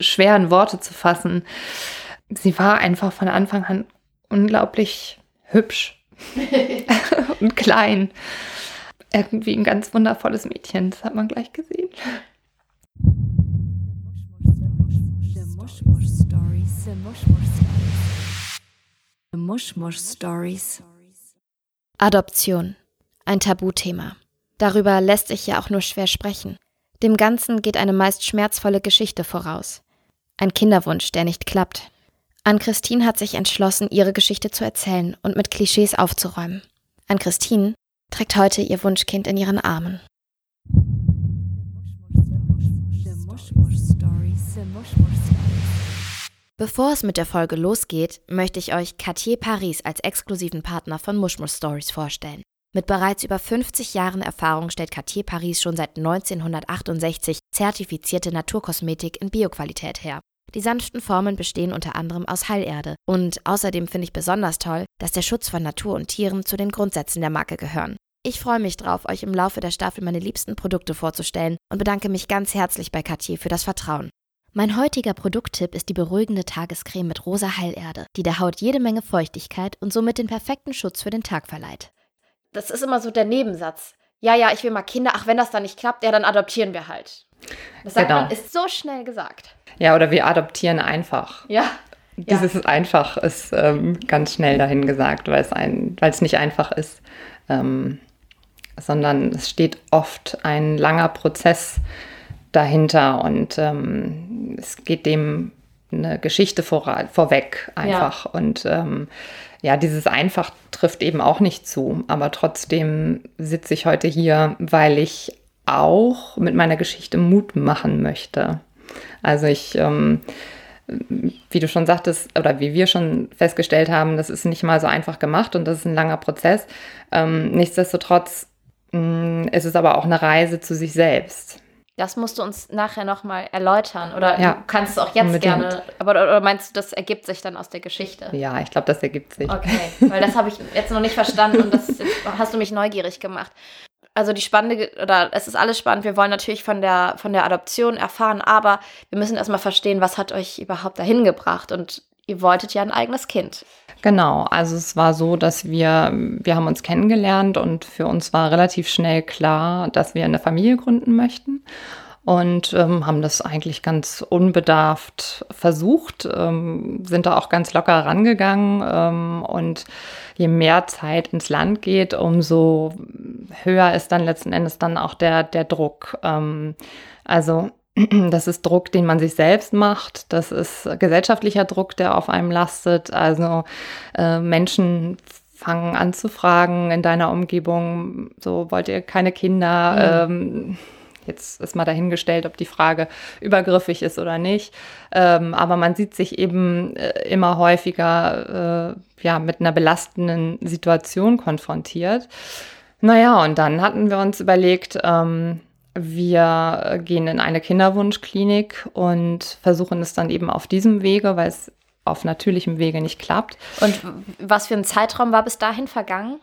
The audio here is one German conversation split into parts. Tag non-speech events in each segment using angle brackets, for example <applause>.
schwer in Worte zu fassen. Sie war einfach von Anfang an unglaublich hübsch <laughs> und klein. Irgendwie ein ganz wundervolles Mädchen, das hat man gleich gesehen. Adoption. Ein Tabuthema. Darüber lässt sich ja auch nur schwer sprechen. Dem Ganzen geht eine meist schmerzvolle Geschichte voraus. Ein Kinderwunsch, der nicht klappt. Ann-Christine hat sich entschlossen, ihre Geschichte zu erzählen und mit Klischees aufzuräumen. Ann-Christine trägt heute ihr Wunschkind in ihren Armen. Bevor es mit der Folge losgeht, möchte ich euch Cartier Paris als exklusiven Partner von Mushmush Stories vorstellen. Mit bereits über 50 Jahren Erfahrung stellt Cartier Paris schon seit 1968 zertifizierte Naturkosmetik in Bioqualität her. Die sanften Formen bestehen unter anderem aus Heilerde. Und außerdem finde ich besonders toll, dass der Schutz von Natur und Tieren zu den Grundsätzen der Marke gehören. Ich freue mich drauf, euch im Laufe der Staffel meine liebsten Produkte vorzustellen und bedanke mich ganz herzlich bei Cartier für das Vertrauen. Mein heutiger Produkttipp ist die beruhigende Tagescreme mit rosa Heilerde, die der Haut jede Menge Feuchtigkeit und somit den perfekten Schutz für den Tag verleiht. Das ist immer so der Nebensatz. Ja, ja, ich will mal Kinder. Ach, wenn das dann nicht klappt, ja, dann adoptieren wir halt. Das sagt Genau. man, ist so schnell gesagt. Ja, oder wir adoptieren einfach. Ja. Dieses einfach ist ähm, ganz schnell dahin gesagt, weil es, ein, weil es nicht einfach ist, ähm, sondern es steht oft ein langer Prozess dahinter und ähm, es geht dem eine Geschichte vor, vorweg einfach. Und ähm, ja, dieses einfach trifft eben auch nicht zu, aber trotzdem sitze ich heute hier, weil ich auch mit meiner Geschichte Mut machen möchte. Also ich ähm, wie du schon sagtest, oder wie wir schon festgestellt haben, das ist nicht mal so einfach gemacht und das ist ein langer Prozess. Ähm, nichtsdestotrotz mh, ist es aber auch eine Reise zu sich selbst. Das musst du uns nachher nochmal erläutern. Oder Ja, du kannst es auch jetzt unbedingt. gerne. Aber oder meinst du, das ergibt sich dann aus der Geschichte? Ja, ich glaube, das ergibt sich. Okay, weil das habe ich jetzt noch nicht verstanden und das hast du mich neugierig gemacht. Also die spannende, oder es ist alles spannend. Wir wollen natürlich von der, von der Adoption erfahren, aber wir müssen erstmal verstehen, was hat euch überhaupt dahin gebracht und ihr wolltet ja ein eigenes Kind. Genau, also es war so, dass wir, wir haben uns kennengelernt und für uns war relativ schnell klar, dass wir eine Familie gründen möchten und ähm, haben das eigentlich ganz unbedarft versucht, ähm, sind da auch ganz locker rangegangen ähm, und je mehr Zeit ins Land geht, umso höher ist dann letzten Endes dann auch der, der Druck. Ähm, also <clears throat> das ist Druck, den man sich selbst macht. Das ist gesellschaftlicher Druck, der auf einem lastet. Also äh, Menschen fangen an zu fragen in deiner Umgebung, so wollt ihr keine Kinder? Ähm, jetzt ist mal dahingestellt, ob die Frage übergriffig ist oder nicht. Ähm, aber man sieht sich eben äh, immer häufiger äh, ja, mit einer belastenden Situation konfrontiert. Naja, und dann hatten wir uns überlegt, ähm, wir gehen in eine Kinderwunschklinik und versuchen es dann eben auf diesem Wege, weil es auf natürlichem Wege nicht klappt. Und was für ein Zeitraum war bis dahin vergangen?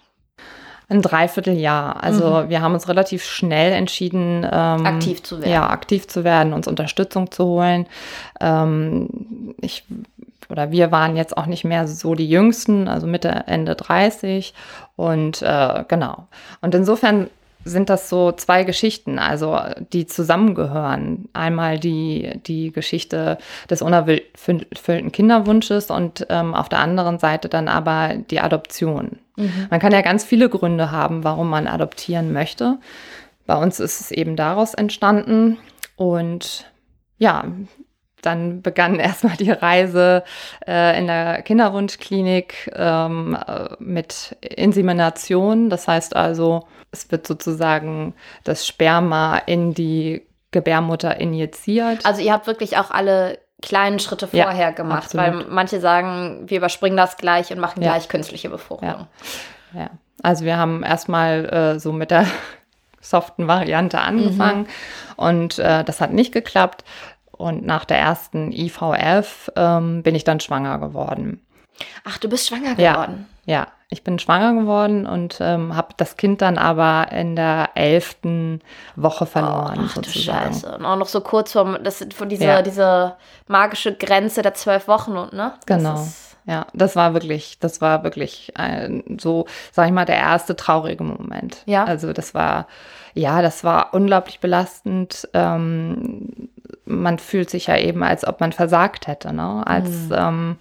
Ein Dreivierteljahr. Also wir haben uns relativ schnell entschieden, ähm, Aktiv zu werden. Ja, aktiv zu werden, uns Unterstützung zu holen. Ähm, ich oder wir waren jetzt auch nicht mehr so die Jüngsten, also Mitte, Ende 30. Und äh, genau. Und insofern sind das so zwei Geschichten, also die zusammengehören. Einmal die, die Geschichte des unerfüllten Kinderwunsches und ähm, auf der anderen Seite dann aber die Adoption. Man kann ja ganz viele Gründe haben, warum man adoptieren möchte. Bei uns ist es eben daraus entstanden und ja, dann begann <laughs> erstmal die Reise äh, in der Kinderwunschklinik ähm, äh, mit Insemination. Das heißt also, es wird sozusagen das Sperma in die Gebärmutter injiziert. Also ihr habt wirklich auch alle kleinen Schritte Ja, vorher gemacht, absolut. weil manche sagen, wir überspringen das gleich und machen Ja. gleich künstliche Befruchtung. Ja. Ja. Also wir haben erstmal äh, so mit der <laughs> soften Variante angefangen und äh, das hat nicht geklappt. Und nach der ersten IVF ähm, bin ich dann schwanger geworden. Ach, du bist schwanger Ja. geworden. Ja, ich bin schwanger geworden und ähm, habe das Kind dann aber in der elften Woche verloren, Oh, ach du sozusagen. Scheiße. Und auch noch so kurz vor, das, vor diese, Ja. diese magische Grenze der zwölf Wochen, und ne? Das Genau. ist- Ja, das war wirklich, das war wirklich ein, so, sag ich mal, der erste traurige Moment. Ja. Also das war, ja, das war unglaublich belastend. Ähm, man fühlt sich ja eben, als ob man versagt hätte, ne? Als, ähm,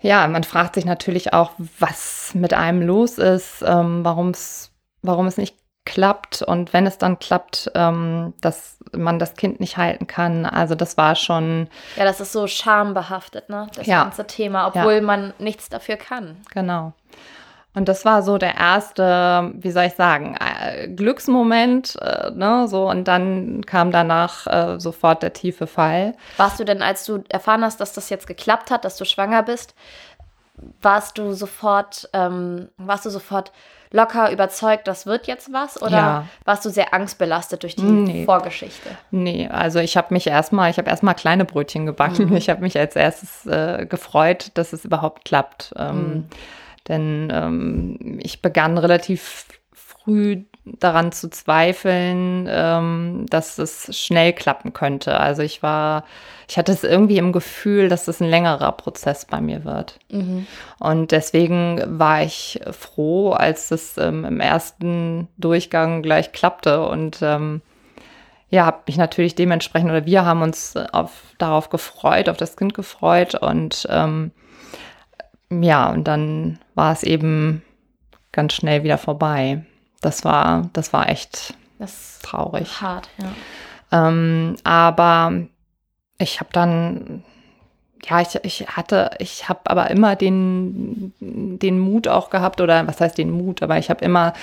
ja, man fragt sich natürlich auch, was mit einem los ist, ähm, warum es, warum es nicht klappt und wenn es dann klappt, ähm, dass man das Kind nicht halten kann. Also das war schon, Ja, das ist so schambehaftet, ne? Das Ja. ganze Thema, obwohl man nichts dafür kann. Genau. Und das war so der erste, wie soll ich sagen, äh, Glücksmoment, äh, ne, so und dann kam danach äh, sofort der tiefe Fall. Warst du denn, als du erfahren hast, dass das jetzt geklappt hat, dass du schwanger bist, warst du sofort, ähm, warst du sofort locker überzeugt, das wird jetzt was? Oder Ja. warst du sehr angstbelastet durch die Nee. Vorgeschichte? Nee, also ich habe mich erstmal, ich habe erstmal kleine Brötchen gebacken. Ich habe mich als erstes äh, gefreut, dass es überhaupt klappt. Ähm, Denn ähm, ich begann relativ früh daran zu zweifeln, ähm, dass es schnell klappen könnte. Also ich war, ich hatte es irgendwie im Gefühl, dass es ein längerer Prozess bei mir wird. Und deswegen war ich froh, als es ähm, im ersten Durchgang gleich klappte und ähm, ja, habe mich natürlich dementsprechend oder wir haben uns auf, darauf gefreut, auf das Kind gefreut und ähm, ja, und dann war es eben ganz schnell wieder vorbei. Das war, das war echt Das ist traurig. hart, ja. Ähm, aber ich habe dann, ja, ich, ich hatte, ich habe aber immer den, den Mut auch gehabt, oder was heißt den Mut, aber ich habe immer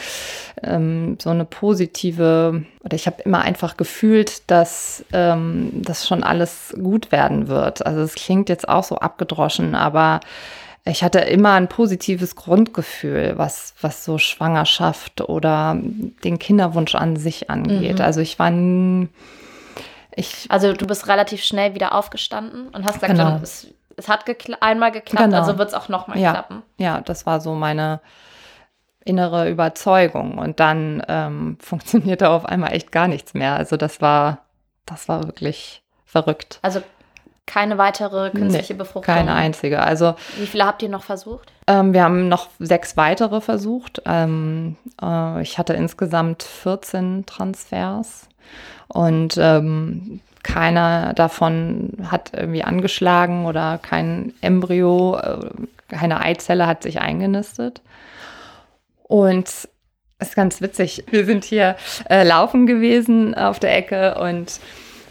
ähm, so eine positive, oder ich habe immer einfach gefühlt, dass ähm, das schon alles gut werden wird. Also es klingt jetzt auch so abgedroschen, aber ich hatte immer ein positives Grundgefühl, was, was so Schwangerschaft oder den Kinderwunsch an sich angeht. Also ich war ich, Also du bist relativ schnell wieder aufgestanden und hast gesagt, Genau. es, es hat gekla einmal geklappt, Genau. also wird es auch nochmal ja, klappen. ja, das war so meine innere Überzeugung. Und dann ähm, <laughs> funktionierte auf einmal echt gar nichts mehr. Also das war, das war wirklich verrückt. Also keine weitere künstliche Nee, Befruchtung. Keine einzige. Also Wie viele habt ihr noch versucht? Ähm, wir haben noch sechs weitere versucht. Ähm, äh, ich hatte insgesamt 14 Transfers und ähm, keiner davon hat irgendwie angeschlagen oder kein Embryo, äh, keine Eizelle hat sich eingenistet. Und es ist ganz witzig. Wir sind hier äh, laufen gewesen auf der Ecke und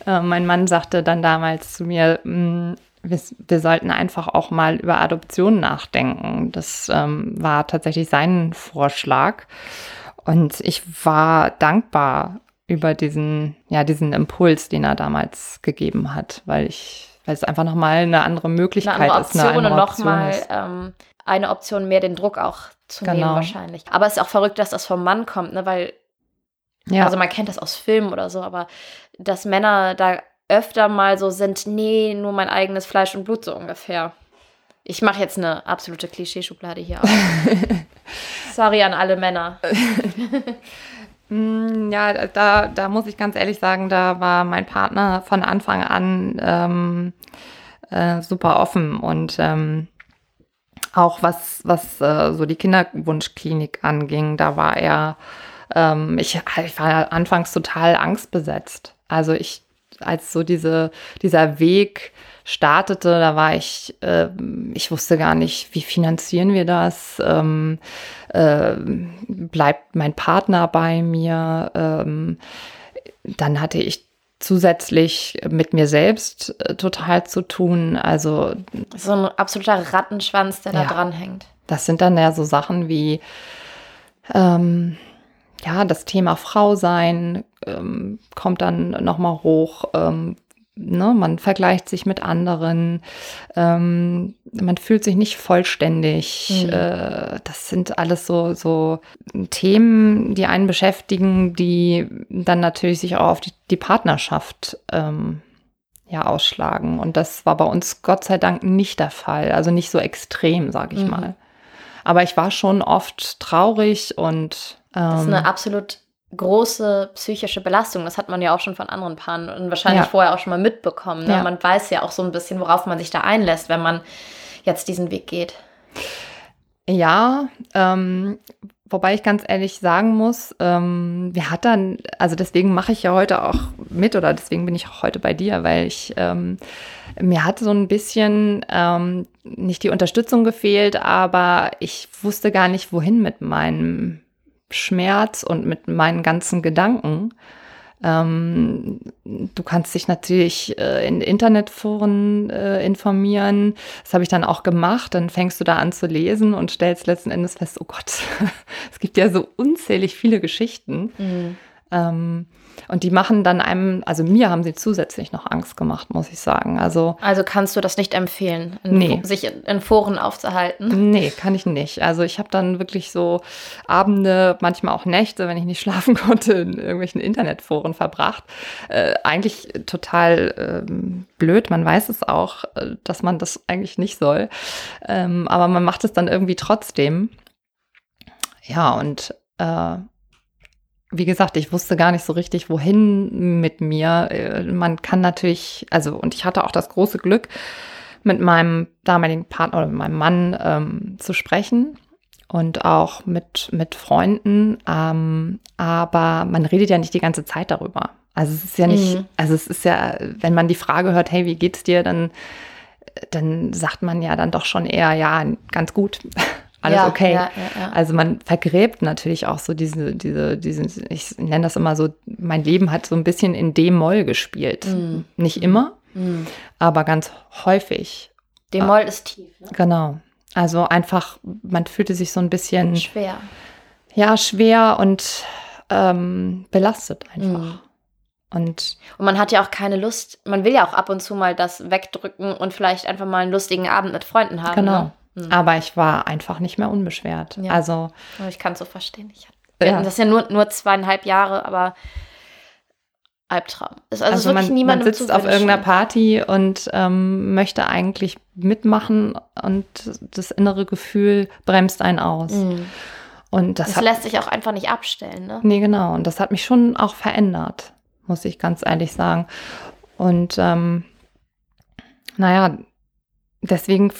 äh, mein Mann sagte dann damals zu mir, "Mm, wir, wir sollten einfach auch mal über Adoption nachdenken. Das ähm, war tatsächlich sein Vorschlag. Und ich war dankbar über diesen, ja, diesen Impuls, den er damals gegeben hat, weil ich, weil es einfach nochmal eine andere Möglichkeit Eine andere ist. Option und andere Option nochmal ist. ähm, eine Option mehr, den Druck auch zu nehmen Genau. wahrscheinlich. Aber es ist auch verrückt, dass das vom Mann kommt, ne? weil, Ja, also man kennt das aus Filmen oder so, aber dass Männer da öfter mal so sind, nee, nur mein eigenes Fleisch und Blut so ungefähr. Ich mache jetzt eine absolute Klischeeschublade hier auf. <laughs> Sorry an alle Männer. <laughs> Mm, Ja, da, da muss ich ganz ehrlich sagen, da war mein Partner von Anfang an ähm, äh, super offen und ähm, auch was, was äh, so die Kinderwunschklinik anging, da war er, ähm, ich, ich war anfangs total angstbesetzt. Also ich, als so diese, dieser Weg startete, da war ich, äh, ich wusste gar nicht, wie finanzieren wir das? Ähm, äh, bleibt mein Partner bei mir? Ähm, dann hatte ich zusätzlich mit mir selbst äh, total zu tun. Also so ein absoluter Rattenschwanz, der da Ja. dran hängt. das sind dann ja so Sachen wie ähm, ja das Thema Frau sein ähm, kommt dann noch mal hoch. Ähm, ne? Man vergleicht sich mit anderen. Ähm, man fühlt sich nicht vollständig. Mhm. Äh, das sind alles so so Themen, die einen beschäftigen, die dann natürlich sich auch auf die, die Partnerschaft ähm, ja ausschlagen. Und das war bei uns Gott sei Dank nicht der Fall. Also nicht so extrem, sage ich Mhm. mal. Aber ich war schon oft traurig und Das ist ähm, eine absolut große psychische Belastung. Das hat man ja auch schon von anderen Paaren und wahrscheinlich Ja. vorher auch schon mal mitbekommen. Ne? Ja. Man weiß ja auch so ein bisschen, worauf man sich da einlässt, wenn man jetzt diesen Weg geht. Ja, ähm, wobei ich ganz ehrlich sagen muss, ähm, wir hat dann, also deswegen mache ich ja heute auch mit oder deswegen bin ich auch heute bei dir, weil ich ähm, mir hat so ein bisschen ähm, nicht die Unterstützung gefehlt, aber ich wusste gar nicht, wohin mit meinem Schmerz und mit meinen ganzen Gedanken. Ähm, du kannst dich natürlich äh, in Internetforen äh, informieren. Das habe ich dann auch gemacht. Dann fängst du da an zu lesen und stellst letzten Endes fest, oh Gott, <laughs> es gibt ja so unzählig viele Geschichten. Ähm, und die machen dann einem, also mir haben sie zusätzlich noch Angst gemacht, muss ich sagen. Also Also kannst du das nicht empfehlen, in Nee. Sich in, in Foren aufzuhalten. <laughs> Nee, kann ich nicht. Also ich habe dann wirklich so Abende, manchmal auch Nächte, wenn ich nicht <laughs> schlafen konnte, in irgendwelchen Internetforen verbracht. Äh, eigentlich total ähm, blöd. Man weiß es auch, äh, dass man das eigentlich nicht soll. Ähm, aber man macht es dann irgendwie trotzdem. Ja, und äh, wie gesagt, ich wusste gar nicht so richtig, wohin mit mir. Äh, Man kann natürlich, also, und ich hatte auch das große Glück, mit meinem damaligen Partner oder mit meinem Mann ähm, zu sprechen und auch mit, mit Freunden. Ähm, aber man redet ja nicht die ganze Zeit darüber. Also es ist ja nicht, Mhm. also es ist ja, wenn man die Frage hört, hey, wie geht's dir, dann, dann sagt man ja dann doch schon eher, ja, ganz gut. <laughs> Alles ja, okay. Ja, ja. Also man vergräbt natürlich auch so diese, diese, diese, ich nenne das immer so, mein Leben hat so ein bisschen in D-Moll gespielt. Mhm. Nicht immer, Mhm. aber ganz häufig. D-Moll ist tief. Ne? Genau. Also einfach, man fühlte sich so ein bisschen, Schwer. ja, schwer und ähm, belastet einfach. Mhm. Und Und man hat ja auch keine Lust, man will ja auch ab und zu mal das wegdrücken und vielleicht einfach mal einen lustigen Abend mit Freunden haben. genau. Ne? Mhm. Aber ich war einfach nicht mehr unbeschwert. Ja. Also, Aber Ich kann es so verstehen. Ich, Ja. Das ist ja nur, nur zweieinhalb Jahre, aber Albtraum. Ist also, also, wirklich man, man sitzt auf irgendeiner Party und ähm, möchte eigentlich mitmachen und das innere Gefühl bremst einen aus. Mhm. Und das, Das, hat, lässt sich auch einfach nicht abstellen. Ne? nee, genau. Und das hat mich schon auch verändert, muss ich ganz ehrlich sagen. Und ähm, naja, deswegen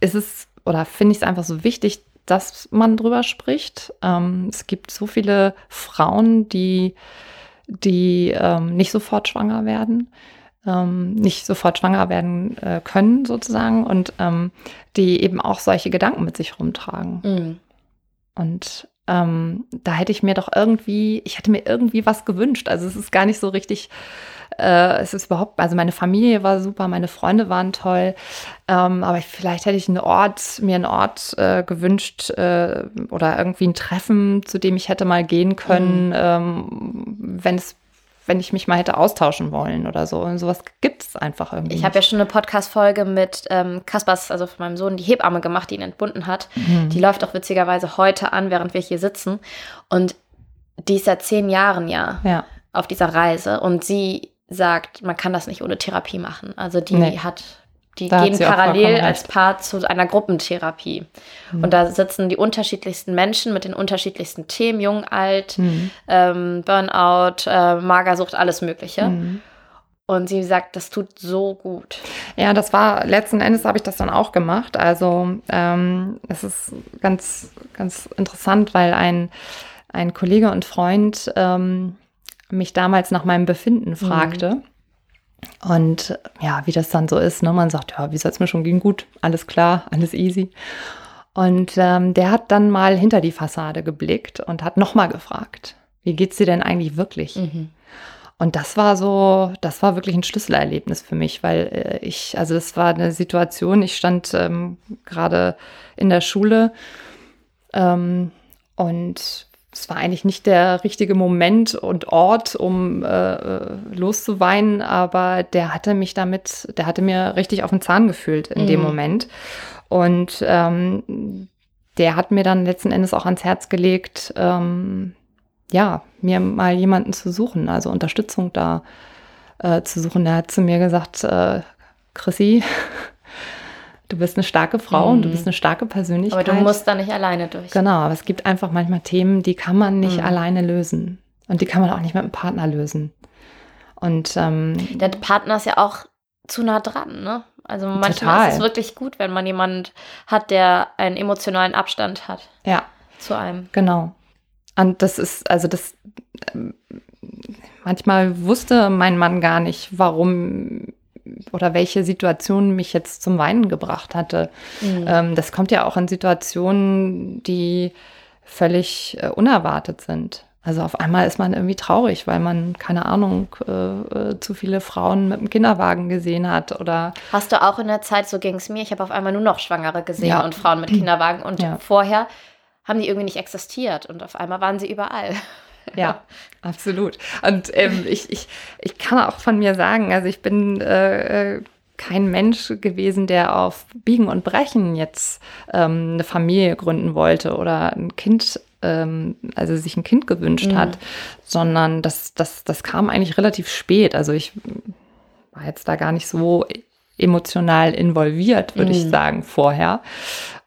ist es oder finde ich es einfach so wichtig, dass man drüber spricht. Ähm, es gibt so viele Frauen, die, die ähm, nicht sofort schwanger werden, ähm, nicht sofort schwanger werden äh, können sozusagen und ähm, die eben auch solche Gedanken mit sich rumtragen. Mhm. Und ähm, da hätte ich mir doch irgendwie, ich hätte mir irgendwie was gewünscht. Also es ist gar nicht so richtig, äh, es ist überhaupt, also meine Familie war super, meine Freunde waren toll, ähm, aber ich, vielleicht hätte ich einen Ort, mir einen Ort äh, gewünscht äh, oder irgendwie ein Treffen, zu dem ich hätte mal gehen können, ähm, wenn es wenn ich mich mal hätte austauschen wollen oder so. Und sowas gibt es einfach irgendwie. Ich habe ja schon eine Podcast-Folge mit ähm, Kaspers, also von meinem Sohn, die Hebamme gemacht, die ihn entbunden hat. Mhm. Die läuft auch witzigerweise heute an, während wir hier sitzen. Und die ist seit zehn Jahren ja ja. auf dieser Reise. Und sie sagt, man kann das nicht ohne Therapie machen. Also die Nee. hat, die Da gehen parallel als. Paar zu einer Gruppentherapie. Mhm. Und da sitzen die unterschiedlichsten Menschen mit den unterschiedlichsten Themen, jung, alt, Mhm. ähm, Burnout, äh, Magersucht, alles Mögliche. Mhm. Und sie sagt, das tut so gut. Ja, das war letzten Endes habe ich das dann auch gemacht. Also ähm, es ist ganz, ganz interessant, weil ein, ein Kollege und Freund ähm, mich damals nach meinem Befinden fragte. Und ja, wie das dann so ist, ne? man sagt, ja, wie soll es mir schon gehen? Gut, alles klar, alles easy. Und ähm, der hat dann mal hinter die Fassade geblickt und hat nochmal gefragt, wie geht's dir denn eigentlich wirklich? Und das war so, das war wirklich ein Schlüsselerlebnis für mich, weil äh, ich, also es war eine Situation, ich stand ähm, gerade in der Schule ähm, und es war eigentlich nicht der richtige Moment und Ort, um äh, äh, loszuweinen, aber der hatte mich damit, der hatte mir richtig auf den Zahn gefühlt in dem Mhm. Moment. Und ähm, der hat mir dann letzten Endes auch ans Herz gelegt, ähm, ja, mir mal jemanden zu suchen, also Unterstützung da äh, zu suchen. Der hat zu mir gesagt, äh, Chrissy, <laughs> du bist eine starke Frau und du bist eine starke Persönlichkeit. Aber du musst da nicht alleine durch. Genau, aber es gibt einfach manchmal Themen, die kann man nicht alleine lösen. Und die kann man auch nicht mit einem Partner lösen. Und ähm, Der Partner ist ja auch zu nah dran, ne? Also manchmal Total. ist es wirklich gut, wenn man jemanden hat, der einen emotionalen Abstand hat ja, zu einem. genau. Und das ist, also das, ähm, manchmal wusste mein Mann gar nicht, warum oder welche Situation mich jetzt zum Weinen gebracht hatte. Ähm, das kommt ja auch in Situationen, die völlig äh, unerwartet sind. Also auf einmal ist man irgendwie traurig, weil man, keine Ahnung, äh, äh, zu viele Frauen mit dem Kinderwagen gesehen hat oder Hast du auch in der Zeit, so ging es mir, ich habe auf einmal nur noch Schwangere gesehen Ja. und Frauen mit Kinderwagen und Ja. vorher haben die irgendwie nicht existiert und auf einmal waren sie überall. Ja, <laughs> absolut. Und ähm, <laughs> ich, ich, ich kann auch von mir sagen, also ich bin äh, äh, kein Mensch gewesen, der auf Biegen und Brechen jetzt ähm, eine Familie gründen wollte oder ein Kind, ähm, also sich ein Kind gewünscht hat, sondern das, das, das kam eigentlich relativ spät. Also ich war jetzt da gar nicht so emotional involviert, würde ich sagen, vorher.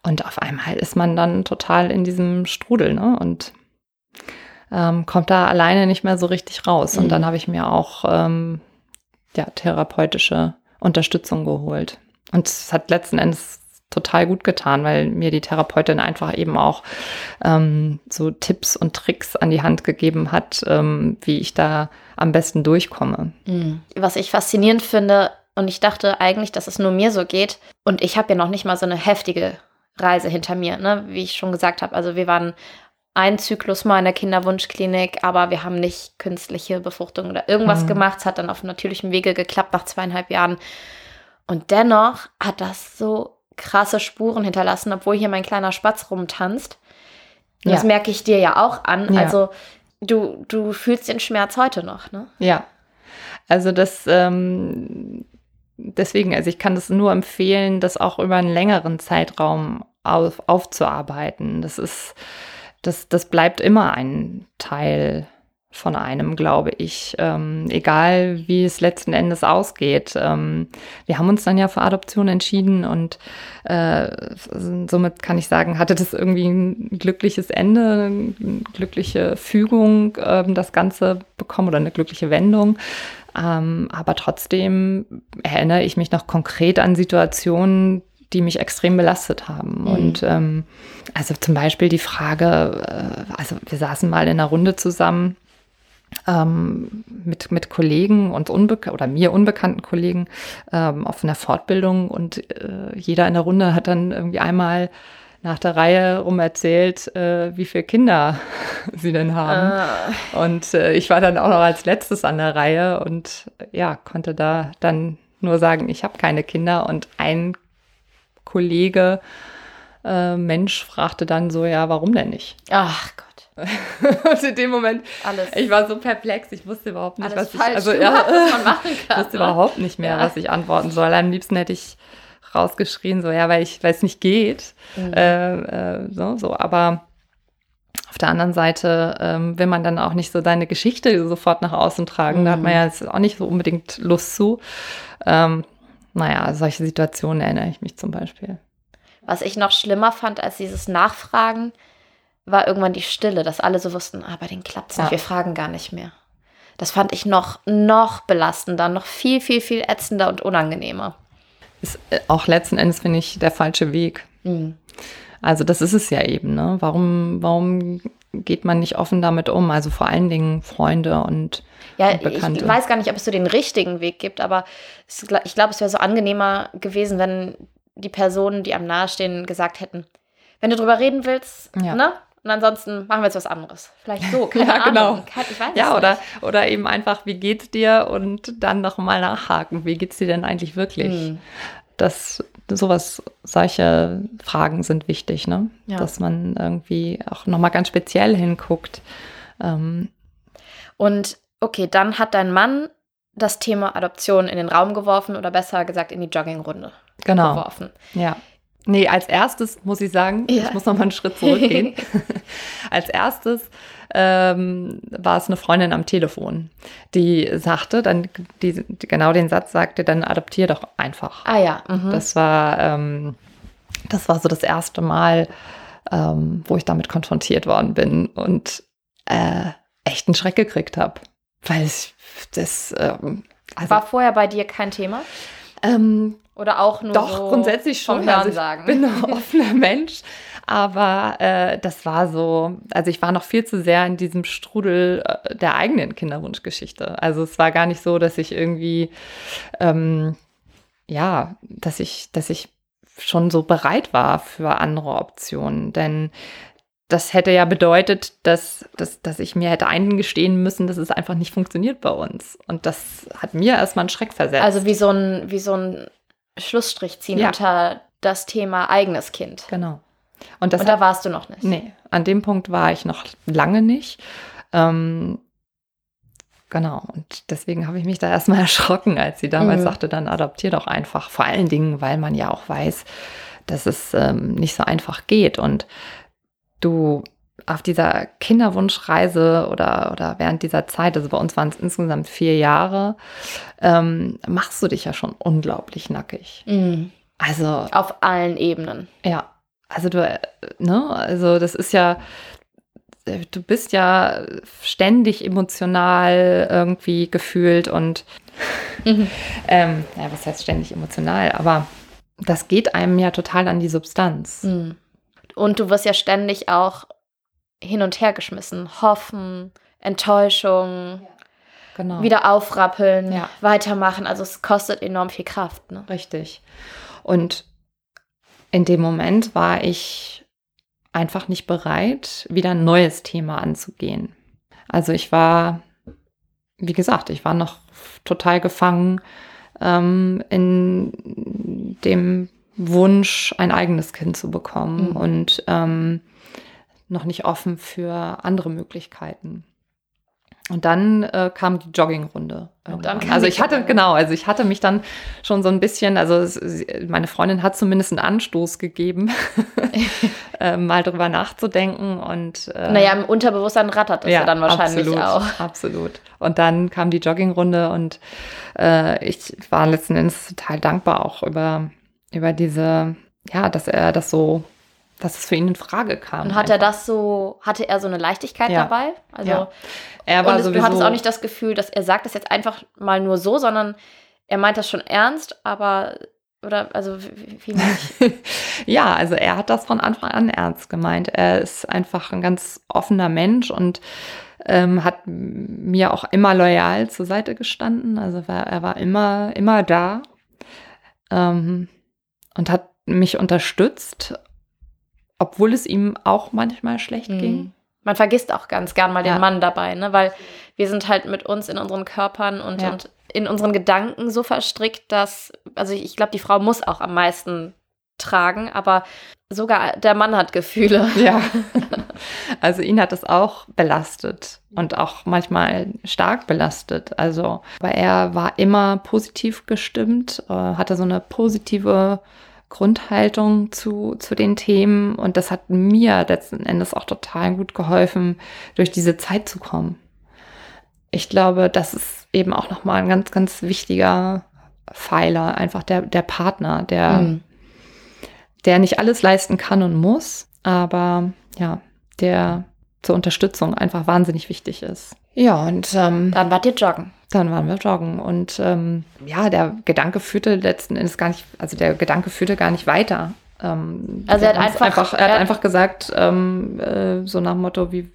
Und auf einmal ist man dann total in diesem Strudel, ne? Und ähm, kommt da alleine nicht mehr so richtig raus. Und dann habe ich mir auch ähm, ja, therapeutische Unterstützung geholt. Und es hat letzten Endes total gut getan, weil mir die Therapeutin einfach eben auch ähm, so Tipps und Tricks an die Hand gegeben hat, ähm, wie ich da am besten durchkomme. Was ich faszinierend finde, und ich dachte eigentlich, dass es nur mir so geht, und ich habe ja noch nicht mal so eine heftige Reise hinter mir, ne? wie ich schon gesagt habe. Also wir waren ein Zyklus mal in der Kinderwunschklinik, aber wir haben nicht künstliche Befruchtung oder irgendwas gemacht. Es hat dann auf natürlichem Wege geklappt nach zweieinhalb Jahren. Und dennoch hat das so krasse Spuren hinterlassen, obwohl hier mein kleiner Spatz rumtanzt. Und Das Ja. merke ich dir ja auch an. Ja. Also du, du fühlst den Schmerz heute noch, ne? Ja, also das, ähm, deswegen, also ich kann das nur empfehlen, das auch über einen längeren Zeitraum auf, aufzuarbeiten. Das ist, das, das bleibt immer ein Teil von einem, glaube ich, ähm, egal wie es letzten Endes ausgeht. Ähm, wir haben uns dann ja für Adoption entschieden und äh, somit kann ich sagen, hatte das irgendwie ein glückliches Ende, eine glückliche Fügung, ähm, das Ganze bekommen oder eine glückliche Wendung. Ähm, aber trotzdem erinnere ich mich noch konkret an Situationen, die mich extrem belastet haben. Und ähm, also zum Beispiel die Frage, äh, also wir saßen mal in einer Runde zusammen ähm, mit, mit Kollegen und unbeka oder mir unbekannten Kollegen ähm, auf einer Fortbildung und äh, jeder in der Runde hat dann irgendwie einmal nach der Reihe rum erzählt, äh, wie viele Kinder <laughs> sie denn haben. Und äh, ich war dann auch noch als letztes an der Reihe und ja, konnte da dann nur sagen, ich habe keine Kinder. Und ein Kollege, äh, Mensch, fragte dann so, ja, warum denn nicht? Ach Gott. Und <laughs> in dem Moment, Alles- ich war so perplex, ich wusste überhaupt nicht, Alles was ich, falsch also gemacht, <laughs> ja, was man machen <laughs> ich kann, wusste ne? überhaupt nicht mehr, Ja. was ich antworten soll. Am liebsten hätte ich rausgeschrien, so, ja, weil ich, weil es nicht geht, Mhm. äh, äh, so, so, aber auf der anderen Seite ähm, will man dann auch nicht so deine Geschichte sofort nach außen tragen. Da hat Mhm. man ja jetzt auch nicht so unbedingt Lust zu. Ähm, naja, solche Situationen erinnere ich mich zum Beispiel. Was ich noch schlimmer fand als dieses Nachfragen, war irgendwann die Stille, dass alle so wussten, ah, bei denen klappt es nicht, Ja. wir fragen gar nicht mehr. Das fand ich noch, noch belastender, noch viel, viel, viel ätzender und unangenehmer. Ist äh, auch letzten Endes, finde ich, der falsche Weg. Also das ist es ja eben, ne? Warum, warum geht man nicht offen damit um? Also vor allen Dingen Freunde und, Ja, Bekannte. ich weiß gar nicht, ob es so den richtigen Weg gibt, aber es, ich glaube, es wäre so angenehmer gewesen, wenn die Personen, die am nahestehen, gesagt hätten, wenn du drüber reden willst, Ja. ne? Und ansonsten machen wir jetzt was anderes. Vielleicht so, <laughs> keine Ja, Ahnung. genau. Kein- Ich weiß ja, oder, nicht. oder eben einfach, wie geht's dir? Und dann nochmal nachhaken, wie geht's dir denn eigentlich wirklich? Hm. Das, sowas, solche Fragen sind wichtig, ne? Ja. Dass man irgendwie auch nochmal ganz speziell hinguckt. Ähm, Und okay, dann hat dein Mann das Thema Adoption in den Raum geworfen oder besser gesagt in die Joggingrunde genau. geworfen. Ja. Nee, als erstes muss ich sagen, Ja. ich muss noch mal einen Schritt zurückgehen. <laughs> als erstes ähm, war es eine Freundin am Telefon, die sagte, dann die, genau den Satz sagte, dann adoptier doch einfach. Ah ja. Mhm. Das war ähm, das war so das erste Mal, ähm, wo ich damit konfrontiert worden bin und äh, echt einen Schreck gekriegt habe, weil ich das ähm, also, war vorher bei dir kein Thema? Ähm, Oder auch nur doch so grundsätzlich schon. Also ich bin <laughs> ein offener Mensch, aber äh, das war so. Also ich war noch viel zu sehr in diesem Strudel äh, der eigenen Kinderwunschgeschichte. Also es war gar nicht so, dass ich irgendwie ähm, ja, dass ich, dass ich schon so bereit war für andere Optionen. Denn das hätte ja bedeutet, dass, dass, dass ich mir hätte eingestehen müssen, dass es einfach nicht funktioniert bei uns. Und das hat mir erstmal einen Schreck versetzt. Also wie so ein, wie so ein Schlussstrich ziehen ja. unter das Thema eigenes Kind. Genau. Und, das Und da hat, warst du noch nicht. Nee, an dem Punkt war ich noch lange nicht. Ähm, genau. Und deswegen habe ich mich da erstmal <laughs> erschrocken, als sie damals mhm. sagte, dann adoptier doch einfach. Vor allen Dingen, weil man ja auch weiß, dass es ähm, nicht so einfach geht. Und du auf dieser Kinderwunschreise oder, oder während dieser Zeit, also bei uns waren es insgesamt vier Jahre, ähm, machst du dich ja schon unglaublich nackig. Mhm. Also. Auf allen Ebenen. Ja. Also du, ne, also das ist ja, du bist ja ständig emotional irgendwie gefühlt und mhm. ähm, ja, was heißt ständig emotional, aber das geht einem ja total an die Substanz. Mhm. Und du wirst ja ständig auch hin und her geschmissen. Hoffen, Enttäuschung, ja. genau. wieder aufrappeln, ja. weitermachen. Also es kostet enorm viel Kraft. Ne? Richtig. Und in dem Moment war ich einfach nicht bereit, wieder ein neues Thema anzugehen. Also ich war, wie gesagt, ich war noch total gefangen ähm, in dem Wunsch, ein eigenes Kind zu bekommen mhm. und ähm, noch nicht offen für andere Möglichkeiten. Und dann äh, kam die Joggingrunde. also ich hatte, genau, also ich hatte mich dann schon so ein bisschen, also es, meine Freundin hat zumindest einen Anstoß gegeben, <laughs> <laughs> äh, mal drüber nachzudenken. Und, äh, naja, im Unterbewusstsein rattert das ja, ja dann wahrscheinlich absolut, auch. Absolut. Und dann kam die Joggingrunde und äh, ich war letzten Endes total dankbar auch über über diese, ja, dass er das so, dass es für ihn in Frage kam. Und hat einfach. er das so, hatte er so eine Leichtigkeit ja. dabei? Also ja. er war und sowieso, du hattest auch nicht das Gefühl, dass er sagt das jetzt einfach mal nur so, sondern er meint das schon ernst, aber oder also wie, wie <laughs> ja, also er hat das von Anfang an ernst gemeint. Er ist einfach ein ganz offener Mensch und ähm, hat mir auch immer loyal zur Seite gestanden. Also war, er war immer, immer da. Ähm, und hat mich unterstützt, obwohl es ihm auch manchmal schlecht mhm. ging. Man vergisst auch ganz gern mal ja. den Mann dabei, ne? weil wir sind halt mit uns in unseren Körpern und, ja. und in unseren Gedanken so verstrickt, dass, also ich, ich glaube, die Frau muss auch am meisten tragen, aber sogar der Mann hat Gefühle. <laughs> Ja. Also ihn hat es auch belastet und auch manchmal stark belastet. Also, aber er war immer positiv gestimmt, äh, hatte so eine positive Grundhaltung zu, zu den Themen und das hat mir letzten Endes auch total gut geholfen, durch diese Zeit zu kommen. Ich glaube, das ist eben auch nochmal ein ganz, ganz wichtiger Pfeiler, einfach der, der Partner, der, mhm. der nicht alles leisten kann und muss, aber ja, der zur Unterstützung einfach wahnsinnig wichtig ist. Ja, und ähm, dann wart ihr joggen. Dann waren wir joggen. Und ähm, ja, der Gedanke führte letzten Endes gar nicht, also der Gedanke führte gar nicht weiter. Ähm, also er hat einfach, einfach, er hat einfach gesagt, ähm, äh, so nach dem Motto, wie,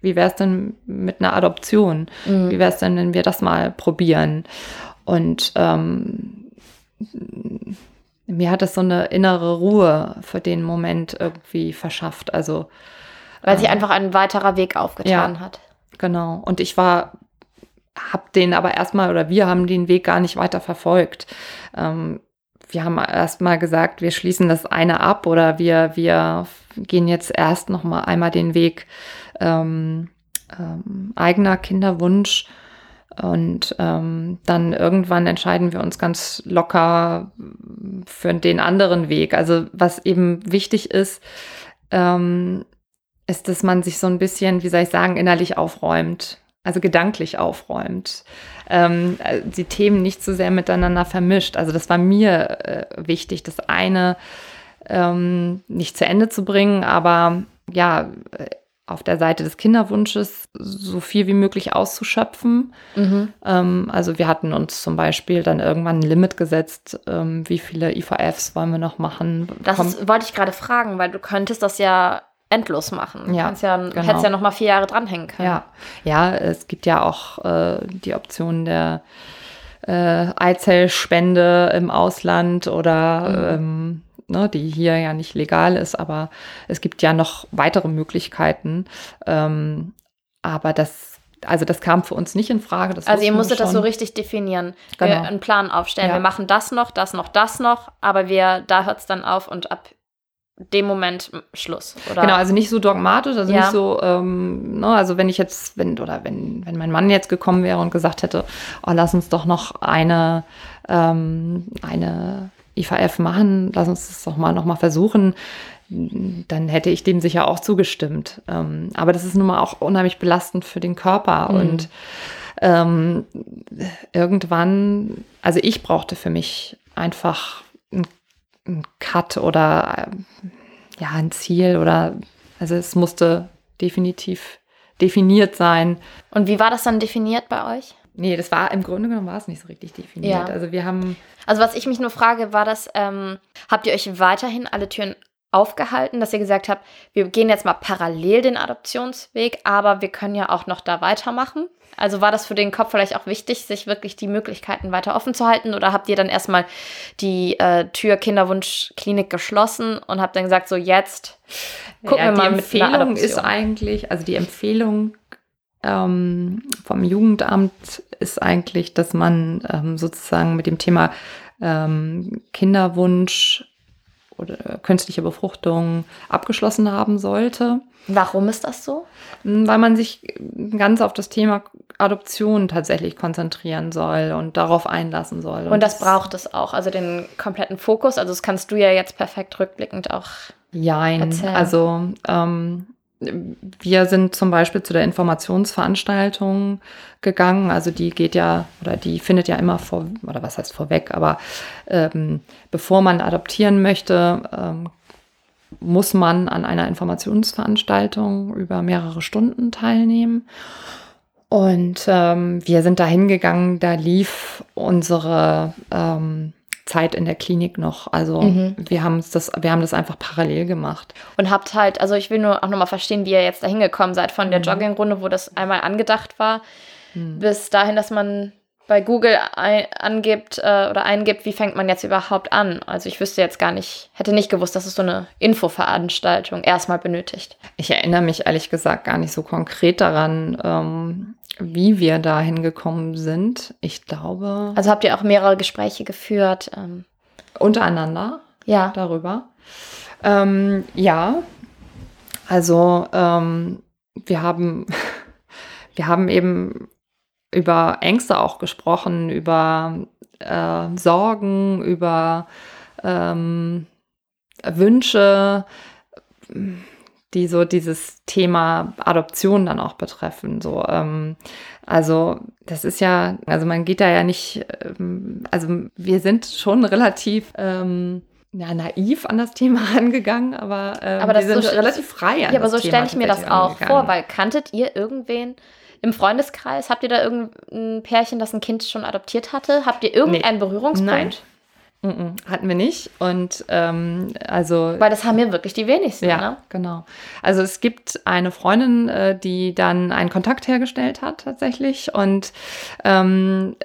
wie wäre es denn mit einer Adoption? Mhm. Wie wäre es denn, wenn wir das mal probieren? Und ähm, mir hat das so eine innere Ruhe für den Moment irgendwie verschafft. Also weil sich ähm, einfach ein weiterer Weg aufgetan ja, hat. Genau. Und ich war habe den aber erstmal oder wir haben den Weg gar nicht weiter verfolgt. Ähm, wir haben erstmal gesagt, wir schließen das eine ab oder wir, wir gehen jetzt erst noch mal einmal den Weg ähm, ähm, eigener Kinderwunsch und ähm, dann irgendwann entscheiden wir uns ganz locker für den anderen Weg. Also was eben wichtig ist, ähm, ist, dass man sich so ein bisschen, wie soll ich sagen, innerlich aufräumt, also gedanklich aufräumt, ähm, äh, die Themen nicht zu so sehr miteinander vermischt. Also das war mir äh, wichtig, das eine ähm, nicht zu Ende zu bringen, aber ja, äh, auf der Seite des Kinderwunsches so viel wie möglich auszuschöpfen. Mhm. Ähm, also wir hatten uns zum Beispiel dann irgendwann ein Limit gesetzt, ähm, wie viele IVFs wollen wir noch machen. Das ist, wollte ich gerade fragen, weil du könntest das ja endlos machen. Ja, ja genau. hättest ja noch mal vier Jahre dranhängen können. Ja, ja es gibt ja auch äh, die Option der äh, Eizellspende im Ausland oder mhm. ähm, ne, die hier ja nicht legal ist, aber es gibt ja noch weitere Möglichkeiten. Ähm, aber das, also das kam für uns nicht in Frage. Also ihr musstet das so richtig definieren. Genau. Wir einen Plan aufstellen. Ja. Wir machen das noch, das noch, das noch, aber wir, da hört es dann auf und ab dem Moment Schluss. Oder? Genau, also nicht so dogmatisch, also ja. nicht so, ähm, ne, also wenn ich jetzt, wenn, oder wenn, wenn mein Mann jetzt gekommen wäre und gesagt hätte, oh, lass uns doch noch eine, ähm, eine IVF machen, lass uns das doch mal noch mal versuchen, dann hätte ich dem sicher auch zugestimmt. Ähm, aber das ist nun mal auch unheimlich belastend für den Körper mhm. und ähm, irgendwann, also ich brauchte für mich einfach ein Cut oder ja, ein Ziel oder also es musste definitiv definiert sein. Und wie war das dann definiert bei euch? Nee, das war im Grunde genommen war es nicht so richtig definiert. Ja. Also wir haben. Also was ich mich nur frage, war das, ähm, habt ihr euch weiterhin alle Türen aufgehalten, dass ihr gesagt habt, wir gehen jetzt mal parallel den Adoptionsweg, aber wir können ja auch noch da weitermachen? Also war das für den Kopf vielleicht auch wichtig, sich wirklich die Möglichkeiten weiter offen zu halten? Oder habt ihr dann erstmal die äh, Tür Kinderwunschklinik geschlossen und habt dann gesagt, so jetzt gucken ja, wir mal mit Die Empfehlung ist eigentlich, also die Empfehlung ähm, vom Jugendamt ist eigentlich, dass man ähm, sozusagen mit dem Thema ähm, Kinderwunsch oder künstliche Befruchtung abgeschlossen haben sollte. Warum ist das so? Hm, weil man sich ganz auf das Thema Adoption tatsächlich konzentrieren soll und darauf einlassen soll. Und, und das braucht es auch, also den kompletten Fokus. Also das kannst du ja jetzt perfekt rückblickend auch Jein. Erzählen. Also ähm, wir sind zum Beispiel zu der Informationsveranstaltung gegangen. Also die geht ja oder die findet ja immer vor, oder was heißt vorweg, aber ähm, bevor man adoptieren möchte, ähm, muss man an einer Informationsveranstaltung über mehrere Stunden teilnehmen. Und ähm, wir sind da hingegangen, da lief unsere ähm, Zeit in der Klinik noch. Also mhm. wir haben das, wir haben das einfach parallel gemacht. Und habt halt, also ich will nur auch nochmal verstehen, wie ihr jetzt da hingekommen seid, von der mhm. Joggingrunde, wo das einmal angedacht war, mhm. bis dahin, dass man bei Google angibt äh, oder eingibt, wie fängt man jetzt überhaupt an? Also ich wüsste jetzt gar nicht, hätte nicht gewusst, dass es so eine Infoveranstaltung erstmal benötigt. Ich erinnere mich ehrlich gesagt gar nicht so konkret daran, ähm, wie wir da hingekommen sind. Ich glaube. Also habt ihr auch mehrere Gespräche geführt? Ähm. Untereinander? Ja. Darüber. Ähm, ja. Also ähm, wir haben, <laughs> wir haben eben über Ängste auch gesprochen, über äh, Sorgen, über ähm, Wünsche die so dieses Thema Adoption dann auch betreffen. So, ähm, also das ist ja, also man geht da ja nicht, ähm, also wir sind schon relativ ähm, ja, naiv an das Thema <laughs> angegangen, aber, ähm, aber das wir sind so, relativ frei an Ja, aber so stelle ich mir das auch vor, weil kanntet ihr irgendwen im Freundeskreis? Habt ihr da irgendein Pärchen, das ein Kind schon adoptiert hatte? Habt ihr irgendeinen nee. Berührungspunkt? Nein. Hatten wir nicht. Und ähm, also. Weil das haben wir wirklich die wenigsten, ja, ne? genau. Also es gibt eine Freundin, äh, die dann einen Kontakt hergestellt hat tatsächlich. Und ähm,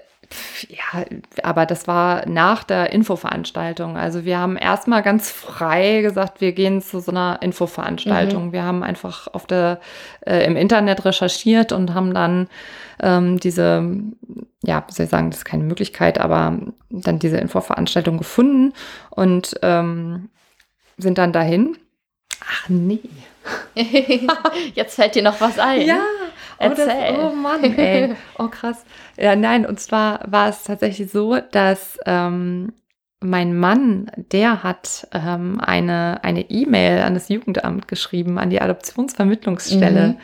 ja, aber das war nach der Infoveranstaltung. Also wir haben erstmal ganz frei gesagt, wir gehen zu so einer Infoveranstaltung. Mhm. Wir haben einfach auf der, äh, im Internet recherchiert und haben dann ähm, diese, ja, soll ich sagen, das ist keine Möglichkeit, aber dann diese Infoveranstaltung gefunden und ähm, sind dann dahin. Ach nee. <laughs> <laughs> Jetzt fällt dir noch was ein. Ja, Erzähl. Oh, das, oh Mann, ey. <laughs> Oh krass. Ja, nein, und zwar war es tatsächlich so, dass ähm, mein Mann, der hat ähm, eine eine E-Mail an das Jugendamt geschrieben, an die Adoptionsvermittlungsstelle. Mhm.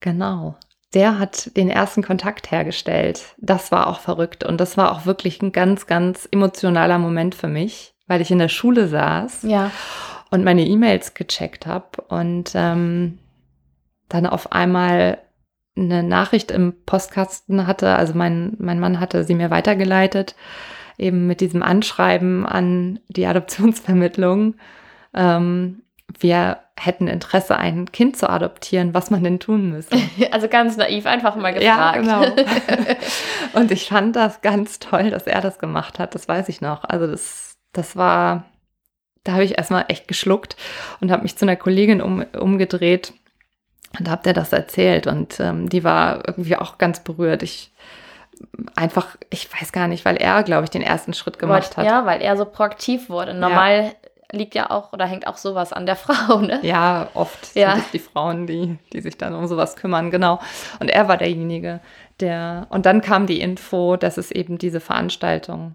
Genau. Der hat den ersten Kontakt hergestellt. Das war auch verrückt und das war auch wirklich ein ganz, ganz emotionaler Moment für mich, weil ich in der Schule saß Ja. und meine E-Mails gecheckt habe und ähm, dann auf einmal eine Nachricht im Postkasten hatte. Also mein, mein Mann hatte sie mir weitergeleitet, eben mit diesem Anschreiben an die Adoptionsvermittlung. Ähm, wir hätten Interesse, ein Kind zu adoptieren, was man denn tun müsse. <laughs> Also ganz naiv, einfach mal Ja, gefragt. genau. <laughs> Und ich fand das ganz toll, dass er das gemacht hat. Das weiß ich noch. Also das, das war, da habe ich erstmal echt geschluckt und habe mich zu einer Kollegin um, umgedreht und da habt ihr das erzählt und ähm, die war irgendwie auch ganz berührt. Ich einfach, ich weiß gar nicht, weil er, glaube ich, den ersten Schritt gemacht hat. Ja, weil er so proaktiv wurde. Normal liegt ja auch oder hängt auch sowas an der <laughs> Frau, ne? Ja, oft Ja. sind es die Frauen, die, die sich dann um sowas kümmern, genau. Und er war derjenige, der. Und dann kam die Info, dass es eben diese Veranstaltung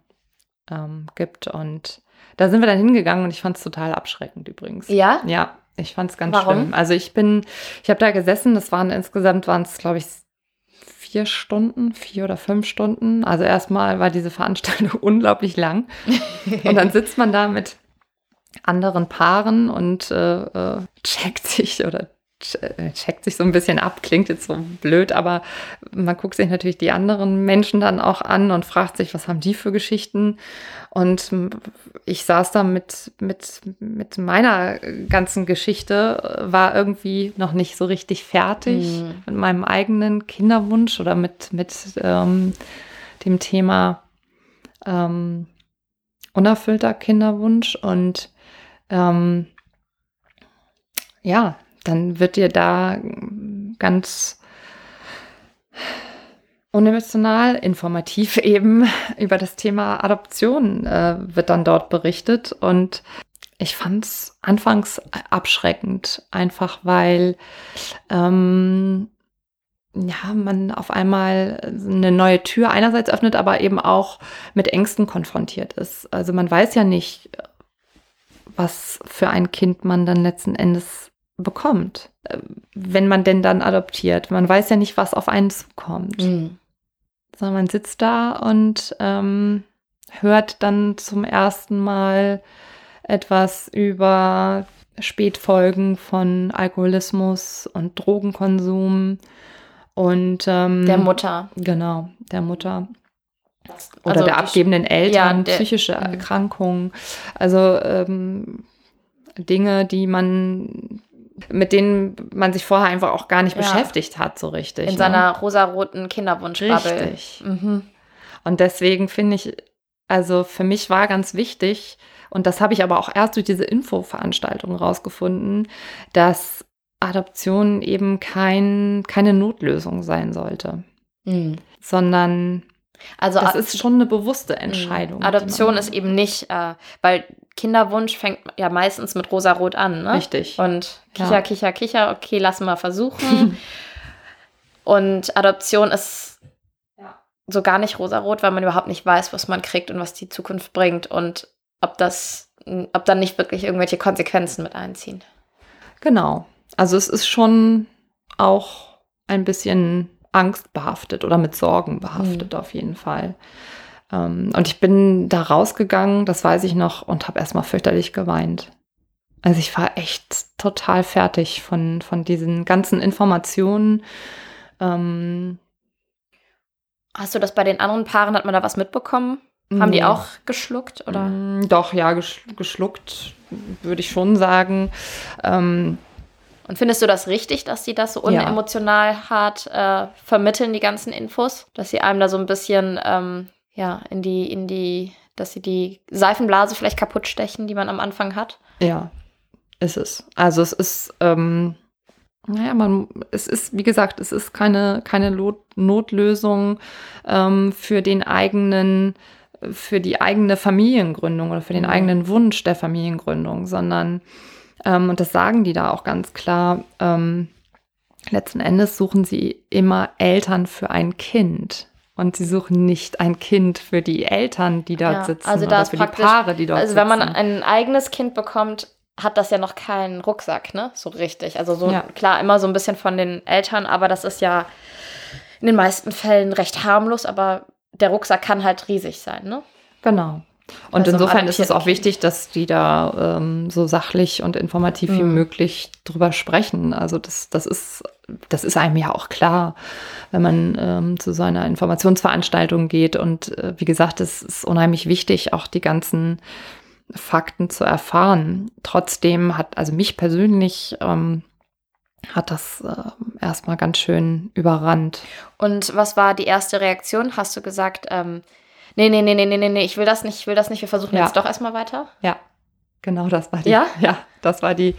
ähm, gibt. Und da sind wir dann hingegangen und ich fand es total abschreckend übrigens. Ja? Ja, ich fand es ganz Warum? schlimm. Also ich bin, ich habe da gesessen, das waren insgesamt waren es, glaube ich, vier Stunden, vier oder fünf Stunden. Also erstmal war diese Veranstaltung <laughs> unglaublich lang. Und dann sitzt man da mit anderen Paaren und äh, äh, checkt sich oder checkt sich so ein bisschen ab. Klingt jetzt so blöd, aber man guckt sich natürlich die anderen Menschen dann auch an und fragt sich, was haben die für Geschichten? Und ich saß da mit, mit, mit meiner ganzen Geschichte, äh, war irgendwie noch nicht so richtig fertig Mhm. mit meinem eigenen Kinderwunsch oder mit, mit ähm, dem Thema ähm, unerfüllter Kinderwunsch. Und ähm, ja, dann wird dir da ganz unemotional, informativ <laughs> eben über das Thema Adoption äh, wird dann dort berichtet. Und ich fand es anfangs abschreckend, einfach weil ähm, ja, man auf einmal eine neue Tür einerseits öffnet, aber eben auch mit Ängsten konfrontiert ist. Also man weiß ja nicht, was für ein Kind man dann letzten Endes bekommt, äh, wenn man denn dann adoptiert. Man weiß ja nicht, was auf einen zukommt Mhm. sondern man sitzt da und ähm, hört dann zum ersten Mal etwas über Spätfolgen von Alkoholismus und Drogenkonsum und ähm, Der Mutter. Genau, der Mutter. Oder Also der abgebenden Eltern, ja, der- psychische Mhm. Erkrankungen. Also ähm, Dinge, die man, mit denen man sich vorher einfach auch gar nicht Ja. beschäftigt hat, so richtig. In ne? seiner rosaroten Kinderwunschbubble. Richtig. Mhm. Und deswegen finde ich, also für mich war ganz wichtig, und das habe ich aber auch erst durch diese Infoveranstaltung rausgefunden, dass Adoption eben kein, keine Notlösung sein sollte, Mhm. sondern Also das ist schon eine bewusste Entscheidung. Adoption ist eben nicht, äh, weil Kinderwunsch fängt ja meistens mit rosarot an, ne? Richtig. Und kicher, Ja. kicher, kicher, okay, lass mal versuchen. <laughs> und Adoption ist so gar nicht rosarot, weil man überhaupt nicht weiß, was man kriegt und was die Zukunft bringt und ob das, ob dann nicht wirklich irgendwelche Konsequenzen mit einziehen. Genau. Also es ist schon auch ein bisschen angstbehaftet oder mit Sorgen behaftet auf jeden Fall. Ähm, und ich bin da rausgegangen, das weiß ich noch, und habe erstmal fürchterlich geweint. Also ich war echt total fertig von, von diesen ganzen Informationen. Ähm, Hast du das bei den anderen Paaren, hat man da was mitbekommen? Haben die auch geschluckt oder? Mm, Doch, ja, gesch- geschluckt, würde ich schon sagen. Ähm, Und findest du das richtig, dass die das so Ja. unemotional hart äh, vermitteln, die ganzen Infos? Dass sie einem da so ein bisschen, ähm, ja, in die, in die, dass sie die Seifenblase vielleicht kaputt stechen, die man am Anfang hat? Ja, ist es. Also es ist, ähm, naja, man, es ist, wie gesagt, es ist keine, keine Lot Notlösung ähm, für den eigenen, für die eigene Familiengründung oder für den Mhm. eigenen Wunsch der Familiengründung, sondern, ähm, und das sagen die da auch ganz klar, ähm, letzten Endes suchen sie immer Eltern für ein Kind. Und sie suchen nicht ein Kind für die Eltern, die dort Ja, sitzen, also da oder für die Paare, die dort Also sitzen. wenn man ein eigenes Kind bekommt, hat das ja noch keinen Rucksack, ne? So richtig. Also so Ja. klar, immer so ein bisschen von den Eltern, aber das ist ja in den meisten Fällen recht harmlos, aber der Rucksack kann halt riesig sein, ne? Genau. Und Also insofern ist es auch wichtig, dass die da ähm, so sachlich und informativ wie Mhm. möglich drüber sprechen. Also das, das ist, das ist einem ja auch klar, wenn man ähm, zu so einer Informationsveranstaltung geht. Und äh, wie gesagt, es ist unheimlich wichtig, auch die ganzen Fakten zu erfahren. Trotzdem hat, also mich persönlich ähm, hat das äh, erstmal ganz schön überrannt. Und was war die erste Reaktion? Hast du gesagt, ähm, nee, nee, nee, nee, nee, nee, ich will das nicht, ich will das nicht, wir versuchen Ja. jetzt doch erstmal weiter? Ja, genau, das war die. Ja? ja, das war die,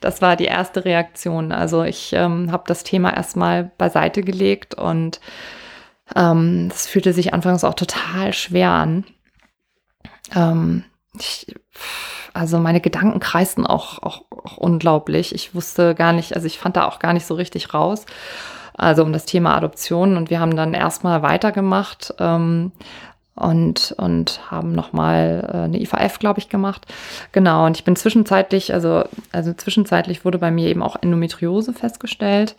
das war die erste Reaktion. Also ich ähm, habe das Thema erstmal beiseite gelegt und ähm, es fühlte sich anfangs auch total schwer an. Ähm, ich, also meine Gedanken kreisten auch, auch, auch unglaublich. Ich wusste gar nicht, also ich fand da auch gar nicht so richtig raus. Also um das Thema Adoption und wir haben dann erstmal weitergemacht. Ähm, und, und haben nochmal äh, eine IVF, glaube ich, gemacht. Genau, und ich bin zwischenzeitlich, also, also zwischenzeitlich wurde bei mir eben auch Endometriose festgestellt.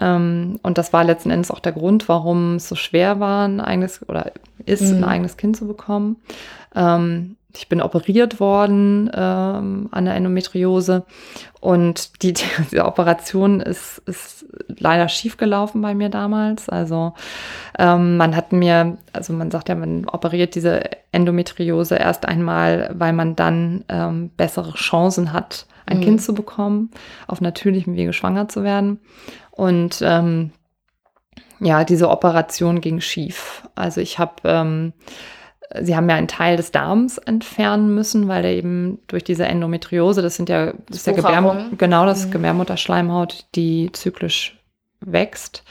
Ähm, und das war letzten Endes auch der Grund, warum es so schwer war, ein eigenes oder ist, Mhm. ein eigenes Kind zu bekommen. Ähm, ich bin operiert worden ähm, an der Endometriose und die, diese <laughs> Operation ist, ist leider schief gelaufen bei mir damals. Also ähm, man hat mir, also man sagt ja, man operiert diese Endometriose erst einmal, weil man dann ähm, bessere Chancen hat, ein Mhm. Kind zu bekommen, auf natürlichem Wege schwanger zu werden. Und ähm, ja, diese Operation ging schief. Also ich habe, ähm, sie haben mir einen Teil des Darms entfernen müssen, weil der eben durch diese Endometriose, das sind ja, das ist ja Wucherung. Gebärm genau das Mhm. Gebärmutterschleimhaut, die zyklisch wächst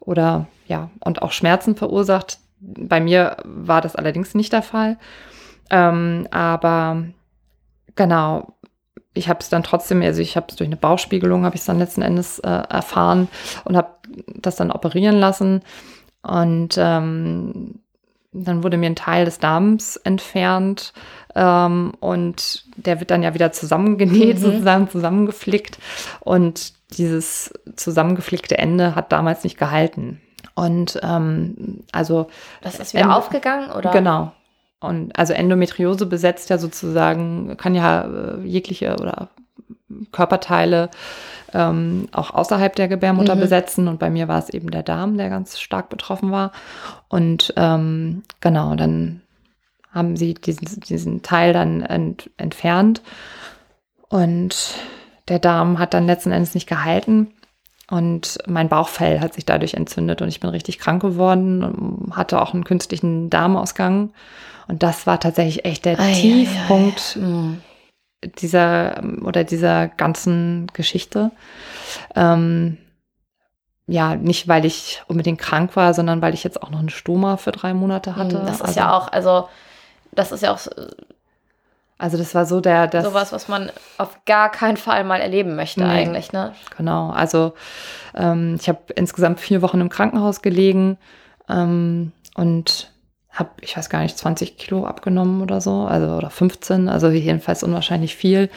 oder ja, und auch Schmerzen verursacht. Bei mir war das allerdings nicht der Fall. Ähm, aber genau, ich habe es dann trotzdem, also ich habe es durch eine Bauchspiegelung, habe ich es dann letzten Endes äh, erfahren und habe das dann operieren lassen. Und ähm, dann wurde mir ein Teil des Darms entfernt ähm, und der wird dann ja wieder zusammengenäht, Mhm. sozusagen zusammengeflickt. Und dieses zusammengeflickte Ende hat damals nicht gehalten. Und ähm, also Das ist wieder Ende- aufgegangen, oder? Genau. Und also Endometriose besetzt ja sozusagen, kann ja äh, jegliche oder Körperteile ähm, auch außerhalb der Gebärmutter Mhm. besetzen. Und bei mir war es eben der Darm, der ganz stark betroffen war. Und ähm, genau, dann haben sie diesen, diesen Teil dann ent, entfernt. Und der Darm hat dann letzten Endes nicht gehalten. Und mein Bauchfell hat sich dadurch entzündet und ich bin richtig krank geworden, hatte auch einen künstlichen Darmausgang. Und das war tatsächlich echt der Ei, ei, ei. Dieser oder dieser ganzen Geschichte. Ähm, ja, nicht weil ich unbedingt krank war, sondern weil ich jetzt auch noch einen Stoma für drei Monate hatte. Das ist also, ja auch, also das ist ja auch Also das war so der, das, sowas, was man auf gar keinen Fall mal erleben möchte Nee. eigentlich, ne? Genau, also ähm, ich habe insgesamt vier Wochen im Krankenhaus gelegen ähm, und habe, ich weiß gar nicht, 20 Kilo abgenommen oder so, also oder 15, also jedenfalls unwahrscheinlich viel.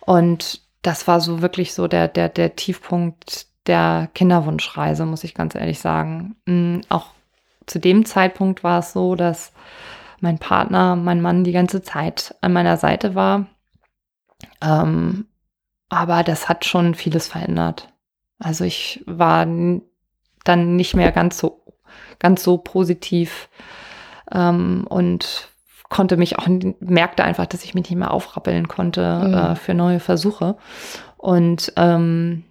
Und das war so wirklich so der, der, der Tiefpunkt der Kinderwunschreise, muss ich ganz ehrlich sagen. Mm, Auch zu dem Zeitpunkt war es so, dass mein Partner, mein Mann die ganze Zeit an meiner Seite war. Ähm, aber das hat schon vieles verändert. Also ich war dann nicht mehr ganz so, ganz so positiv ähm, und konnte mich auch, merkte einfach, dass ich mich nicht mehr aufrappeln konnte Mhm. äh, für neue Versuche. Und ähm,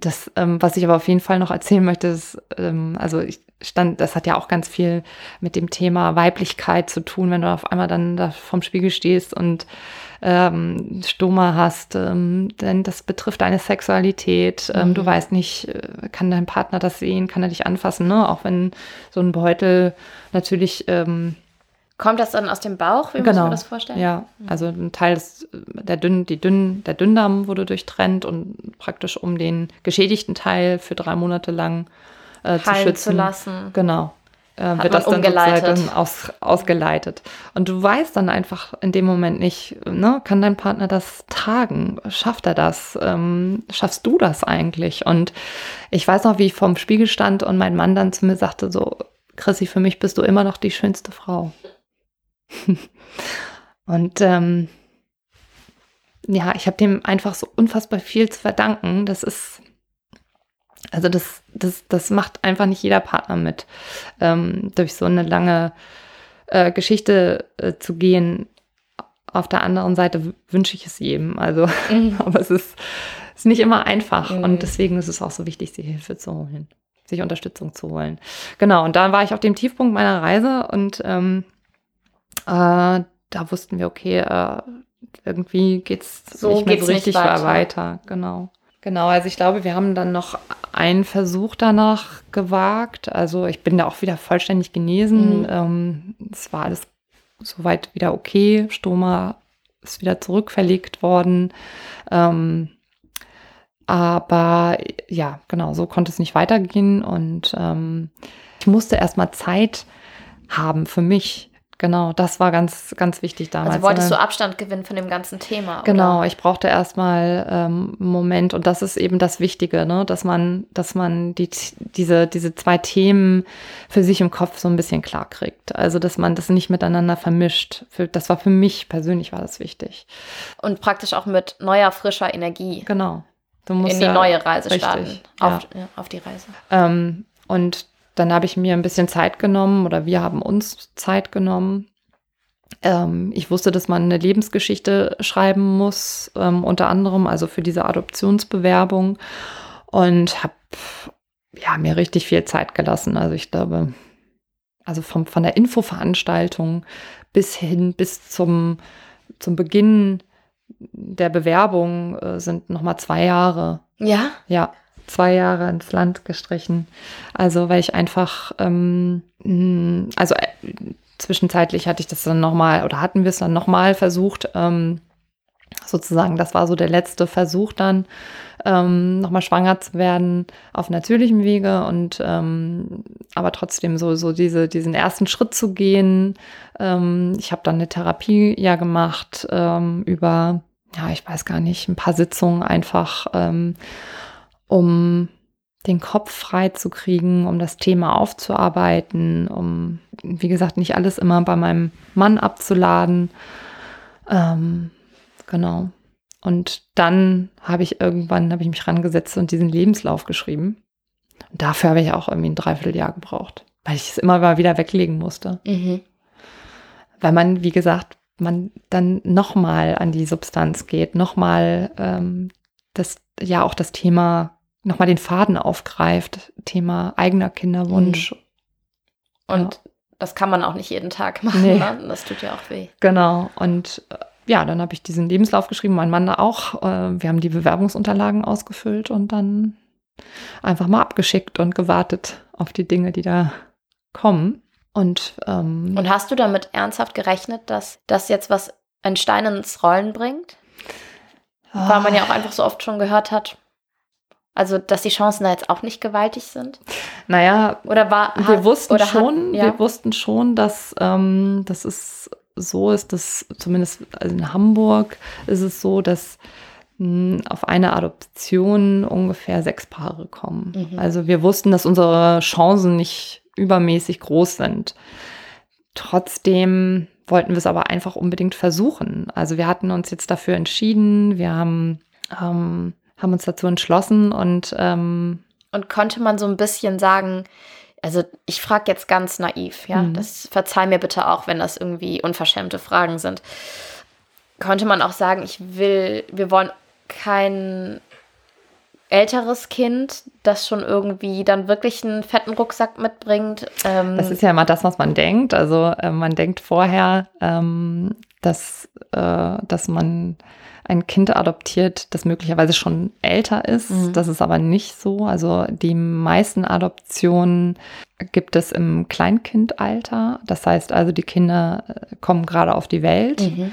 das, ähm, was ich aber auf jeden Fall noch erzählen möchte, ist, ähm, also ich stand, das hat ja auch ganz viel mit dem Thema Weiblichkeit zu tun, wenn du auf einmal dann da vorm Spiegel stehst und ähm, Stoma hast, ähm, denn das betrifft deine Sexualität. Ähm, Mhm. Du weißt nicht, äh, kann dein Partner das sehen, kann er dich anfassen, ne? Auch wenn so ein Beutel natürlich ähm, Kommt das dann aus dem Bauch? Wie muss Genau. man das vorstellen? ja, also ein Teil des, der, dünn, die dünn, der Dünndarm wurde durchtrennt und praktisch um den geschädigten Teil für drei Monate lang äh, zu schützen. zu lassen. Genau. äh, wird das dann sozusagen aus, ausgeleitet. Und du weißt dann einfach in dem Moment nicht, ne, kann dein Partner das tragen? Schafft er das? Ähm, schaffst du das eigentlich? Und ich weiß noch, wie ich vorm Spiegel stand und mein Mann dann zu mir sagte so, Chrissy, für mich bist du immer noch die schönste Frau. <laughs> und ähm, ja, ich habe dem einfach so unfassbar viel zu verdanken. Das ist, also das, das, das macht einfach nicht jeder Partner mit, ähm, durch so eine lange äh, Geschichte äh, zu gehen. Auf der anderen Seite wünsche ich es jedem. Also, mhm. <laughs> aber es ist, ist nicht immer einfach. Mhm. Und deswegen ist es auch so wichtig, sich Hilfe zu holen, sich Unterstützung zu holen. Genau, und dann war ich auf dem Tiefpunkt meiner Reise und ähm, äh, da wussten wir, okay, äh, irgendwie geht es so nicht mehr so richtig weiter. weiter. Genau. Genau, also ich glaube, wir haben dann noch einen Versuch danach gewagt. Also ich bin da auch wieder vollständig genesen. Mhm. Ähm, es war alles soweit wieder okay. Stoma ist wieder zurückverlegt worden. Ähm, aber ja, genau, so konnte es nicht weitergehen. Und ähm, ich musste erstmal Zeit haben für mich, Genau, das war ganz, ganz wichtig damals. Also wolltest ne? du Abstand gewinnen von dem ganzen Thema? Genau, oder? ich brauchte erstmal ähm, einen Moment und das ist eben das Wichtige, ne? dass man, dass man die, diese, diese zwei Themen für sich im Kopf so ein bisschen klar kriegt. Also dass man das nicht miteinander vermischt. Für, das war für mich persönlich war das wichtig. Und praktisch auch mit neuer, frischer Energie. Genau. Du musst in die ja, neue Reise richtig, starten. Auf, ja. auf die Reise. Ähm, und dann habe ich mir ein bisschen Zeit genommen oder wir haben uns Zeit genommen. Ähm, ich wusste, dass man eine Lebensgeschichte schreiben muss, ähm, unter anderem also für diese Adoptionsbewerbung und habe ja, mir richtig viel Zeit gelassen. Also ich glaube, also vom, von der Infoveranstaltung bis hin, bis zum, zum Beginn der Bewerbung äh, sind nochmal zwei Jahre. Ja? Ja zwei Jahre ins Land gestrichen. Also weil ich einfach, ähm, hm, also äh, zwischenzeitlich hatte ich das dann nochmal oder hatten wir es dann nochmal versucht, ähm, sozusagen, das war so der letzte Versuch dann, ähm, nochmal schwanger zu werden auf natürlichem Wege und ähm, aber trotzdem so, so diese, diesen ersten Schritt zu gehen. Ähm, ich habe dann eine Therapie ja gemacht ähm, über, ja, ich weiß gar nicht, ein paar Sitzungen einfach ähm, um den Kopf frei zu kriegen, um das Thema aufzuarbeiten, um, wie gesagt, nicht alles immer bei meinem Mann abzuladen. Ähm, genau. Und dann habe ich irgendwann, habe ich mich rangesetzt und diesen Lebenslauf geschrieben. Und dafür habe ich auch irgendwie ein Dreivierteljahr gebraucht, weil ich es immer mal wieder weglegen musste. Mhm. Weil man, wie gesagt, man dann nochmal an die Substanz geht, nochmal ähm, das, ja auch das Thema nochmal den Faden aufgreift, Thema eigener Kinderwunsch. Mhm. Und ja. das kann man auch nicht jeden Tag <laughs> machen, nee. ne? das tut ja auch weh. Genau, und äh, ja, dann habe ich diesen Lebenslauf geschrieben, mein Mann auch. Äh, wir haben die Bewerbungsunterlagen ausgefüllt und dann einfach mal abgeschickt und gewartet auf die Dinge, die da kommen. Und, ähm, und hast du damit ernsthaft gerechnet, dass das jetzt was ein Stein ins Rollen bringt? Weil man ja auch einfach so oft schon gehört hat, also, dass die Chancen da jetzt auch nicht gewaltig sind? Naja, oder war, wir hat, wussten schon, hat, ja. wir wussten schon, dass, ähm, dass es so ist, dass zumindest in Hamburg ist es so, dass mh, hm, auf eine Adoption ungefähr sechs Paare kommen. Mhm. Also wir wussten, dass unsere Chancen nicht übermäßig groß sind. Trotzdem wollten wir es aber einfach unbedingt versuchen. Also wir hatten uns jetzt dafür entschieden. Wir haben ähm, haben uns dazu entschlossen und ähm, und konnte man so ein bisschen sagen, also ich frage jetzt ganz naiv, ja, mhm. das verzeih mir bitte auch, wenn das irgendwie unverschämte Fragen sind. Konnte man auch sagen, ich will, wir wollen kein älteres Kind, das schon irgendwie dann wirklich einen fetten Rucksack mitbringt. Ähm das ist ja immer das, was man denkt. Also äh, man denkt vorher, ähm, dass, äh, dass man ein Kind adoptiert, das möglicherweise schon älter ist. Mhm. Das ist aber nicht so. Also die meisten Adoptionen gibt es im Kleinkindalter. Das heißt also, die Kinder äh, kommen gerade auf die Welt, mhm.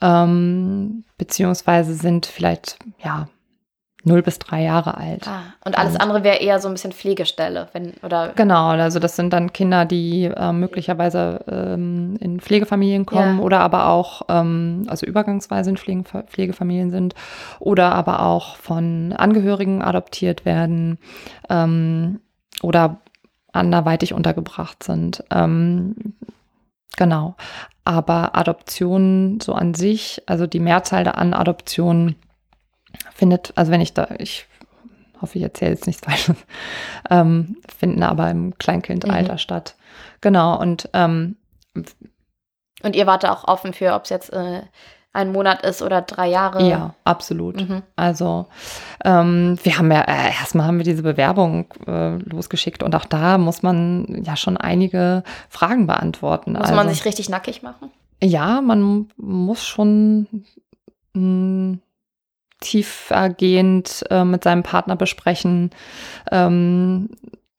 ähm, beziehungsweise sind vielleicht, ja, 0 bis 3 Jahre alt. Ah, und alles andere wäre eher so ein bisschen Pflegestelle, wenn, oder? Genau, also das sind dann Kinder, die äh, möglicherweise ähm, in Pflegefamilien kommen ja. oder aber auch, ähm, also übergangsweise in Pflege, Pflegefamilien sind oder aber auch von Angehörigen adoptiert werden ähm, oder anderweitig untergebracht sind. Ähm, genau. Aber Adoptionen so an sich, also die Mehrzahl an Adoptionen findet, also wenn ich da, ich hoffe, ich erzähle jetzt nichts Falsches, <laughs> ähm, finden aber im Kleinkindalter mhm. statt. Genau, und ähm, und ihr wart da auch offen für, ob es jetzt äh, ein Monat ist oder drei Jahre. Ja, absolut. Mhm. Also ähm, wir haben ja, äh, erstmal haben wir diese Bewerbung äh, losgeschickt und auch da muss man ja schon einige Fragen beantworten. Muss also, man sich richtig nackig machen? Ja, man muss schon mh, hm, tiefergehend äh, mit seinem Partner besprechen. Ähm,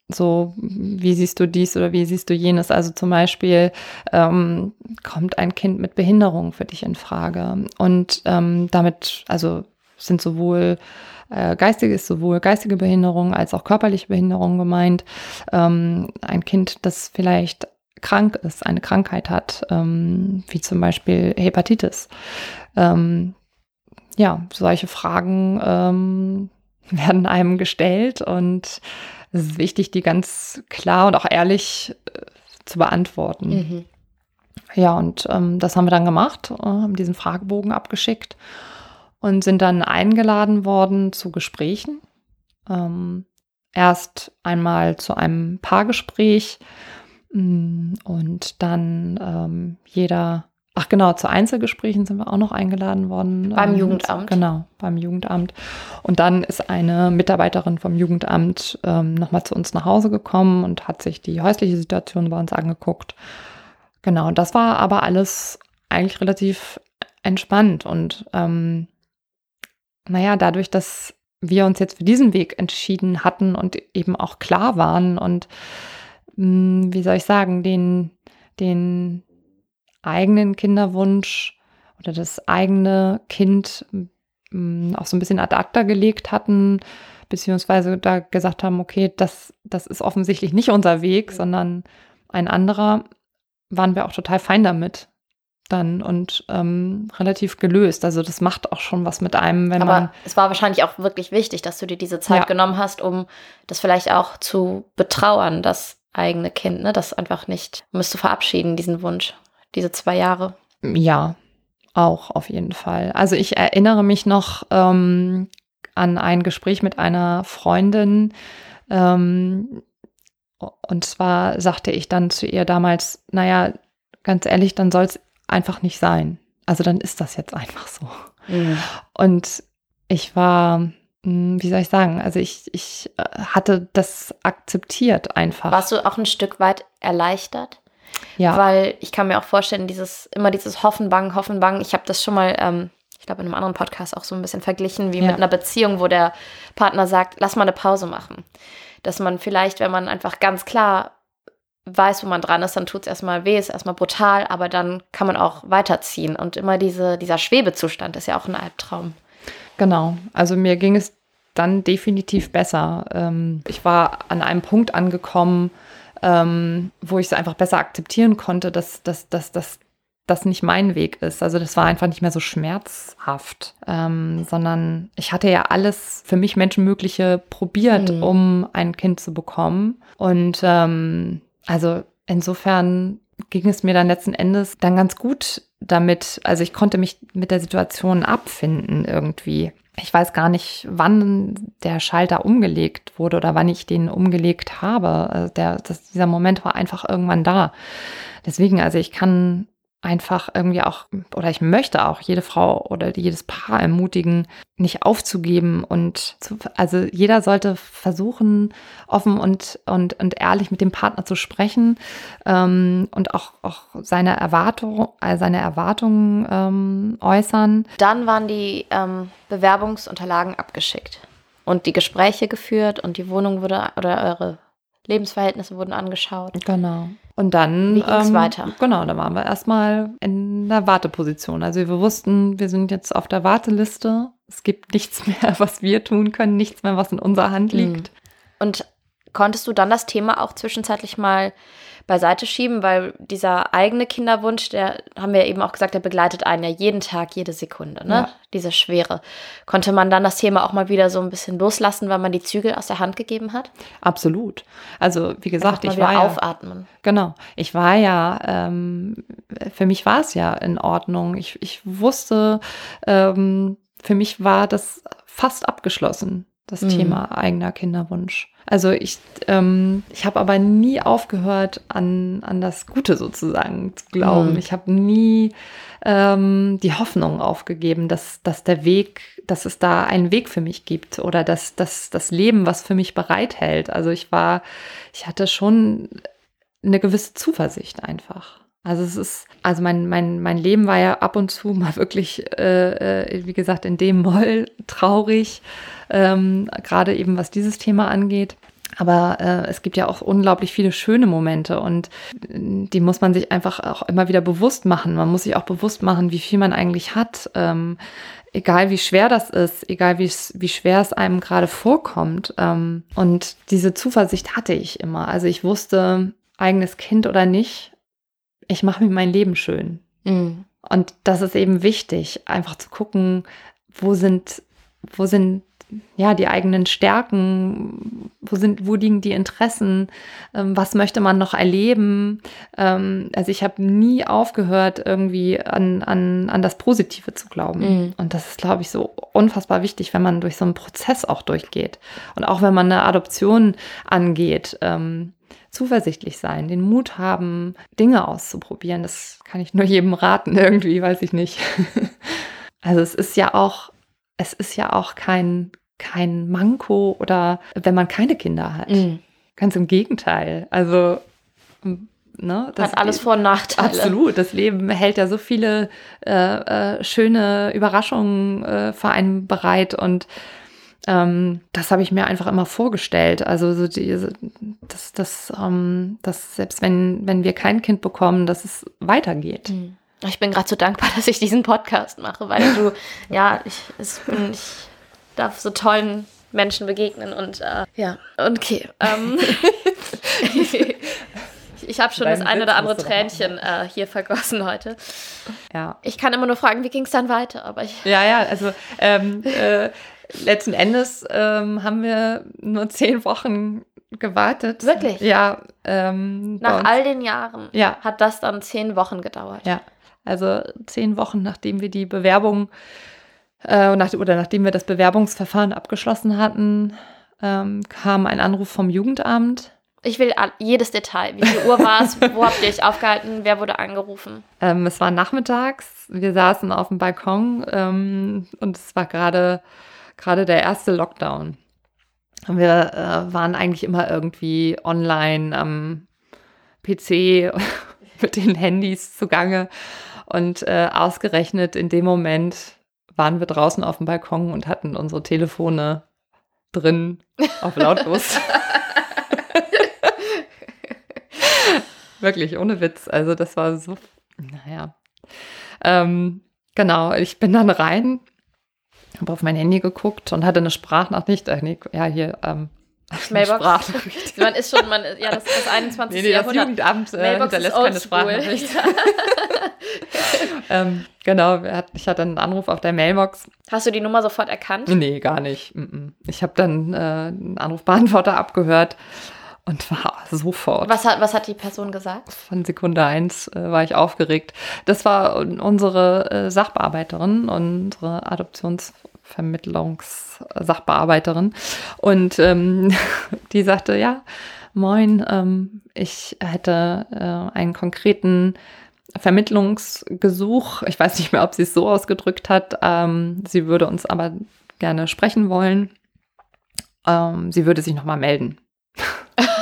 so, wie siehst du dies oder wie siehst du jenes? Also zum Beispiel ähm, kommt ein Kind mit Behinderung für dich in Frage. Und ähm, damit, also sind sowohl äh, geistige ist sowohl geistige Behinderung als auch körperliche Behinderung gemeint. Ähm, ein Kind, das vielleicht krank ist, eine Krankheit hat, ähm, wie zum Beispiel Hepatitis. Ähm, ja, solche Fragen ähm, <laughs> werden einem gestellt und es ist wichtig, die ganz klar und auch ehrlich äh, zu beantworten. Mhm. Ja, und ähm, das haben wir dann gemacht, äh, haben diesen Fragebogen abgeschickt und sind dann eingeladen worden zu Gesprächen. Ähm, erst einmal zu einem Paargespräch mh, mm, und dann ähm, jeder Ach genau, zu Einzelgesprächen sind wir auch noch eingeladen worden. Beim ähm, Jugendamt. Genau, beim Jugendamt. Und dann ist eine Mitarbeiterin vom Jugendamt ähm, nochmal zu uns nach Hause gekommen und hat sich die häusliche Situation bei uns angeguckt. Genau, das war aber alles eigentlich relativ entspannt. Und ähm, naja, dadurch, dass wir uns jetzt für diesen Weg entschieden hatten und eben auch klar waren und mh, hm, wie soll ich sagen, den, den eigenen Kinderwunsch oder das eigene Kind mm, auch so ein bisschen ad acta gelegt hatten, beziehungsweise da gesagt haben, okay, das, das ist offensichtlich nicht unser Weg, sondern ein anderer, waren wir auch total fein damit dann und ähm, relativ gelöst. Also das macht auch schon was mit einem, wenn Aber man. Es war wahrscheinlich auch wirklich wichtig, dass du dir diese Zeit ja. genommen hast, um das vielleicht auch zu betrauern, das eigene Kind, ne? Das einfach nicht, um es zu verabschieden, diesen Wunsch diese zwei Jahre. Ja, auch auf jeden Fall. Also ich erinnere mich noch ähm, an ein Gespräch mit einer Freundin. Ähm, und zwar sagte ich dann zu ihr damals, naja, ganz ehrlich, dann soll es einfach nicht sein. Also dann ist das jetzt einfach so. Mhm. Und ich war, hm, wie soll ich sagen, also ich, ich äh, hatte das akzeptiert einfach. Warst du auch ein Stück weit erleichtert? Ja. Weil ich kann mir auch vorstellen, dieses, immer dieses Hoffen, Bangen, Hoffen, Bangen. Ich habe das schon mal, ähm, ich glaube, in einem anderen Podcast auch so ein bisschen verglichen, wie ja. mit einer Beziehung, wo der Partner sagt, lass mal eine Pause machen. Dass man vielleicht, wenn man einfach ganz klar weiß, wo man dran ist, dann tut es erstmal weh, ist erstmal brutal, aber dann kann man auch weiterziehen. Und immer diese, dieser Schwebezustand ist ja auch ein Albtraum. Genau. Also mir ging es dann definitiv besser. Ähm, ich war an einem Punkt angekommen, ähm, wo ich es einfach besser akzeptieren konnte, dass, dass, dass, dass das nicht mein Weg ist. Also das war einfach nicht mehr so schmerzhaft, ähm, sondern ich hatte ja alles für mich Menschenmögliche probiert, mhm. um ein Kind zu bekommen. Und ähm, also insofern ging es mir dann letzten Endes dann ganz gut damit. Also ich konnte mich mit der Situation abfinden irgendwie ich weiß gar nicht, wann der Schalter umgelegt wurde oder wann ich den umgelegt habe. Also der, das, dieser Moment war einfach irgendwann da. Deswegen, also ich kann einfach irgendwie auch, oder ich möchte auch jede Frau oder jedes Paar ermutigen, nicht aufzugeben und zu, also jeder sollte versuchen, offen und, und, und ehrlich mit dem Partner zu sprechen ähm, und auch, auch seine Erwartung, äh, seine Erwartungen ähm, äußern. Dann waren die ähm, Bewerbungsunterlagen abgeschickt und die Gespräche geführt und die Wohnung wurde oder eure Lebensverhältnisse wurden angeschaut. Genau. Und dann. Wie ging's weiter? Genau, dann waren wir erstmal in der Warteposition. Also wir wussten, wir sind jetzt auf der Warteliste. Es gibt <laughs> nichts mehr, was wir tun können, nichts mehr, was in unserer Hand liegt. Und konntest du dann das Thema auch zwischenzeitlich mal beiseite schieben, weil dieser eigene Kinderwunsch, der haben wir eben auch gesagt, der begleitet einen ja jeden Tag, jede Sekunde, ne? Ja. Diese Schwere. Konnte man dann das Thema auch mal wieder so ein bisschen loslassen, weil man die Zügel aus der Hand gegeben hat? Absolut. Also wie gesagt, ich war ja, aufatmen. Genau. Ich war ja, ähm, für mich war es ja in Ordnung. Ich, ich wusste, ähm, für mich war das fast abgeschlossen, das Mhm. Thema eigener Kinderwunsch. Also ich, ähm, ich habe aber nie aufgehört, an, an das Gute sozusagen zu glauben. Mhm. Ich habe nie ähm, die Hoffnung aufgegeben, dass, dass der Weg, dass es da einen Weg für mich gibt oder dass, dass das Leben was für mich bereithält. Also ich war, ich hatte schon eine gewisse Zuversicht einfach. Also es ist, also mein, mein, mein Leben war ja ab und zu mal <laughs> wirklich, äh, äh, wie gesagt, in dem Moll traurig, ähm, gerade eben was dieses Thema angeht. Aber äh, es gibt ja auch unglaublich viele schöne Momente und äh, die muss man sich einfach auch immer wieder bewusst machen. Man muss sich auch bewusst machen, wie viel man eigentlich hat. Ähm, egal wie schwer das ist, egal wie, schwer es einem gerade vorkommt. Ähm, und diese Zuversicht hatte ich immer. Also ich wusste, eigenes Kind oder nicht, ich mache mir mein Leben schön. Mhm. Und das ist eben wichtig, einfach zu gucken, wo sind, wo sind ja die eigenen Stärken, wo sind, wo liegen die Interessen, ähm, was möchte man noch erleben. Ähm, also ich habe nie aufgehört, irgendwie an, an, an das Positive zu glauben. Mhm. Und das ist, glaube ich, so unfassbar wichtig, wenn man durch so einen Prozess auch durchgeht. Und auch wenn man eine Adoption angeht. Ähm, zuversichtlich sein, den Mut haben, Dinge auszuprobieren. Das kann ich nur jedem raten, <laughs> irgendwie, weiß ich nicht. <laughs> Also es ist ja auch, es ist ja auch kein, kein Manko oder wenn man keine Kinder hat. Mhm. Ganz im Gegenteil. Also, ne, Hat alles Vor- und Nachteile. Absolut. Das Leben hält ja so viele äh, äh, schöne Überraschungen äh, für einen bereit und ähm, das habe ich mir einfach immer vorgestellt. Also so diese, dass, dass, ähm, dass selbst wenn, wenn wir kein Kind bekommen, dass es weitergeht. Mhm. Ich bin gerade so dankbar, <laughs> dass ich diesen Podcast mache, weil du, <laughs> ja, ich, es ich darf so tollen Menschen begegnen und äh, ja, okay. Ähm, <laughs> ich habe schon Deinen das eine Witz oder andere. Tränchen äh, hier vergossen heute. Ja. Ich kann immer nur fragen, wie ging es dann weiter? Aber ich, Ja, ja, also ähm, äh, letzten Endes ähm, haben wir nur zehn Wochen gewartet. Wirklich? Ja. Ähm, nach all den Jahren Ja. hat das dann zehn Wochen gedauert. Ja, also zehn Wochen nachdem wir die Bewerbung äh, nach, oder nachdem wir das Bewerbungsverfahren abgeschlossen hatten, ähm, kam ein Anruf vom Jugendamt. Ich will jedes Detail. Wie viel Uhr war es? <laughs> Wo habt ihr euch aufgehalten? Wer wurde angerufen? Ähm, es war nachmittags, wir saßen auf dem Balkon ähm, und es war gerade gerade der erste Lockdown. Wir äh, waren eigentlich immer irgendwie online am PC <laughs> mit den Handys zugange und äh, ausgerechnet in dem Moment waren wir draußen auf dem Balkon und hatten unsere Telefone drin auf lautlos. <laughs> Wirklich, ohne Witz. Also das war so, naja. Ähm, genau, ich bin dann rein, habe auf mein Handy geguckt und hatte eine Sprachnachricht. Äh, nee, ja, hier, ähm, <laughs> Mailbox. Sprachnachricht. Man ist schon, man, ja, das ist das 21. Nee, nee, das Jahrhundert. Jugendamt äh, Mailbox hinterlässt keine. Sprachnachricht. <laughs> <laughs> ähm, genau, ich hatte einen Anruf auf der Mailbox. Hast du die Nummer sofort erkannt? Nee, gar nicht. Ich habe dann äh, einen Anrufbeantworter abgehört und war sofort. Was hat, was hat die Person gesagt? Von Sekunde eins äh, war ich aufgeregt. Das war un- unsere äh, Sachbearbeiterin, unsere Adoptionsvermittlungssachbearbeiterin. Und ähm, <laughs> die sagte, ja, moin, ähm, ich hätte äh, einen konkreten Vermittlungsgesuch. Ich weiß nicht mehr, ob sie es so ausgedrückt hat. Ähm, sie würde uns aber gerne sprechen wollen. Ähm, sie würde sich nochmal melden.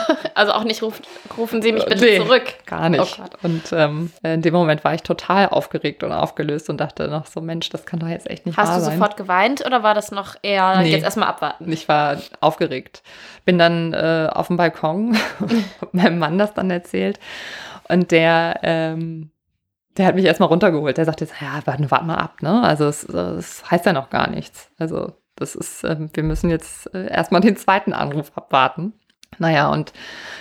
<laughs> Also auch nicht ruft, rufen Sie mich bitte Nee, zurück. Gar nicht. Oh und ähm, in dem Moment war ich total aufgeregt und aufgelöst und dachte noch so, Mensch, das kann doch jetzt echt nicht Hast wahr du sein. sofort geweint oder war das noch eher Nee. jetzt erstmal abwarten? Ich war aufgeregt. Bin dann äh, auf dem Balkon, <laughs> hab meinem Mann das dann erzählt. Und der, ähm, der hat mich erstmal runtergeholt. Der sagte, jetzt, ja, warte, warte mal ab, ne? Also es, es heißt ja noch gar nichts. Also das ist, ähm, wir müssen jetzt äh, erstmal den zweiten Anruf abwarten. Naja, und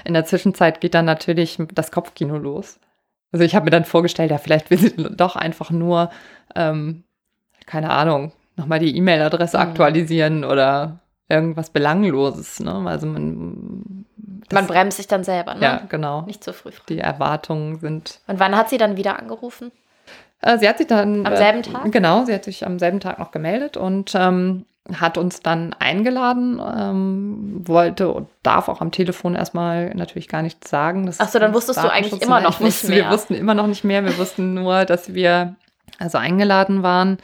in der Zwischenzeit geht dann natürlich das Kopfkino los. Also ich habe mir dann vorgestellt, ja, vielleicht will sie doch einfach nur, ähm, keine Ahnung, nochmal die E-Mail-Adresse Mhm. aktualisieren oder irgendwas Belangloses. Ne? Also man, Man bremst sich dann selber, ne? Ja, genau. Nicht zu früh. Die Erwartungen sind. Und wann hat sie dann wieder angerufen? Äh, sie hat sich dann. Am äh, selben Tag? Genau, sie hat sich am selben Tag noch gemeldet und ähm, hat uns dann eingeladen, ähm, wollte und darf auch am Telefon erstmal natürlich gar nichts sagen. Das Ach so, dann wusstest du eigentlich immer noch wusste- nicht Wir mehr. wussten immer noch nicht mehr. Wir wussten nur, dass wir also eingeladen waren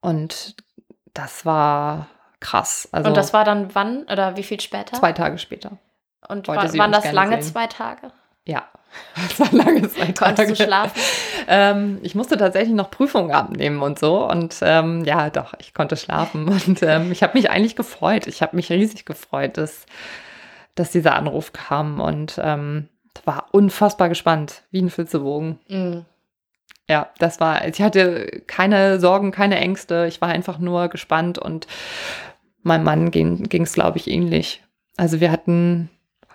und das war krass. Also Und das war dann wann oder wie viel später? zwei Tage später. Und war, waren das lange sehen. zwei Tage? Ja, das war lange Zeit. <laughs> Konntest du schlafen? Ähm, ich musste tatsächlich noch Prüfungen abnehmen und so. Und ähm, ja, doch, ich konnte schlafen. <laughs> Und ähm, ich habe mich eigentlich gefreut. Ich habe mich riesig gefreut, dass, dass dieser Anruf kam. Und ähm, war unfassbar gespannt, wie ein Flitzebogen. Mhm. Ja, das war, ich hatte keine Sorgen, keine Ängste. Ich war einfach nur gespannt und meinem Mann ging es, glaube ich, ähnlich. Also wir hatten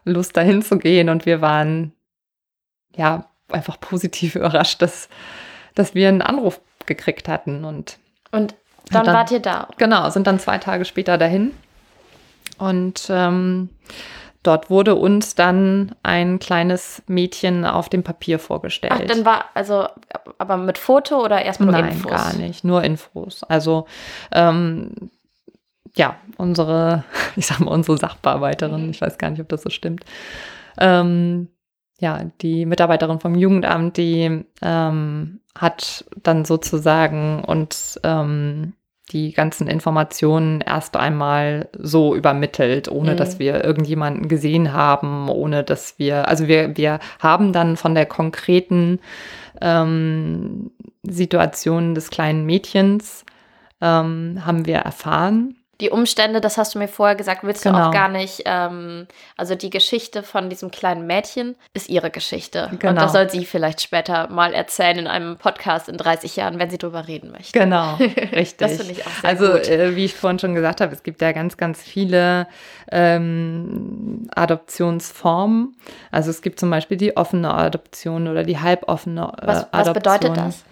Lust, dahin zu gehen und wir waren ja einfach positiv <laughs> überrascht, dass, dass wir einen Anruf gekriegt hatten und Und dann, dann- wart ihr da. Genau, sind dann zwei Tage später dahin. Und ähm, dort wurde uns dann ein kleines Mädchen auf dem Papier vorgestellt. Ach, dann war, also, aber mit Foto oder erstmal nur Nein, Infos? gar nicht, nur Infos. Also ähm, ja, unsere, <laughs> ich sag mal, unsere Sachbearbeiterin, Mhm. ich weiß gar nicht, ob das so stimmt. Ähm, ja, die Mitarbeiterin vom Jugendamt, die ähm, hat dann sozusagen uns ähm, die ganzen Informationen erst einmal so übermittelt, ohne Mhm. dass wir irgendjemanden gesehen haben, ohne dass wir, also wir, wir haben dann von der konkreten ähm, Situation des kleinen Mädchens ähm, haben wir erfahren. Die Umstände, das hast du mir vorher gesagt, willst du Genau. auch gar nicht. Ähm, also die Geschichte von diesem kleinen Mädchen ist ihre Geschichte. Und Genau. das soll sie vielleicht später mal erzählen in einem Podcast in 30 Jahren, wenn sie drüber reden möchte. Genau, richtig. <laughs> Das finde ich auch sehr also, äh, wie ich vorhin schon gesagt habe, es gibt ja ganz, ganz viele ähm, Adoptionsformen. Also es gibt zum Beispiel die offene Adoption oder die halboffene äh, Was, was Adoption. bedeutet das?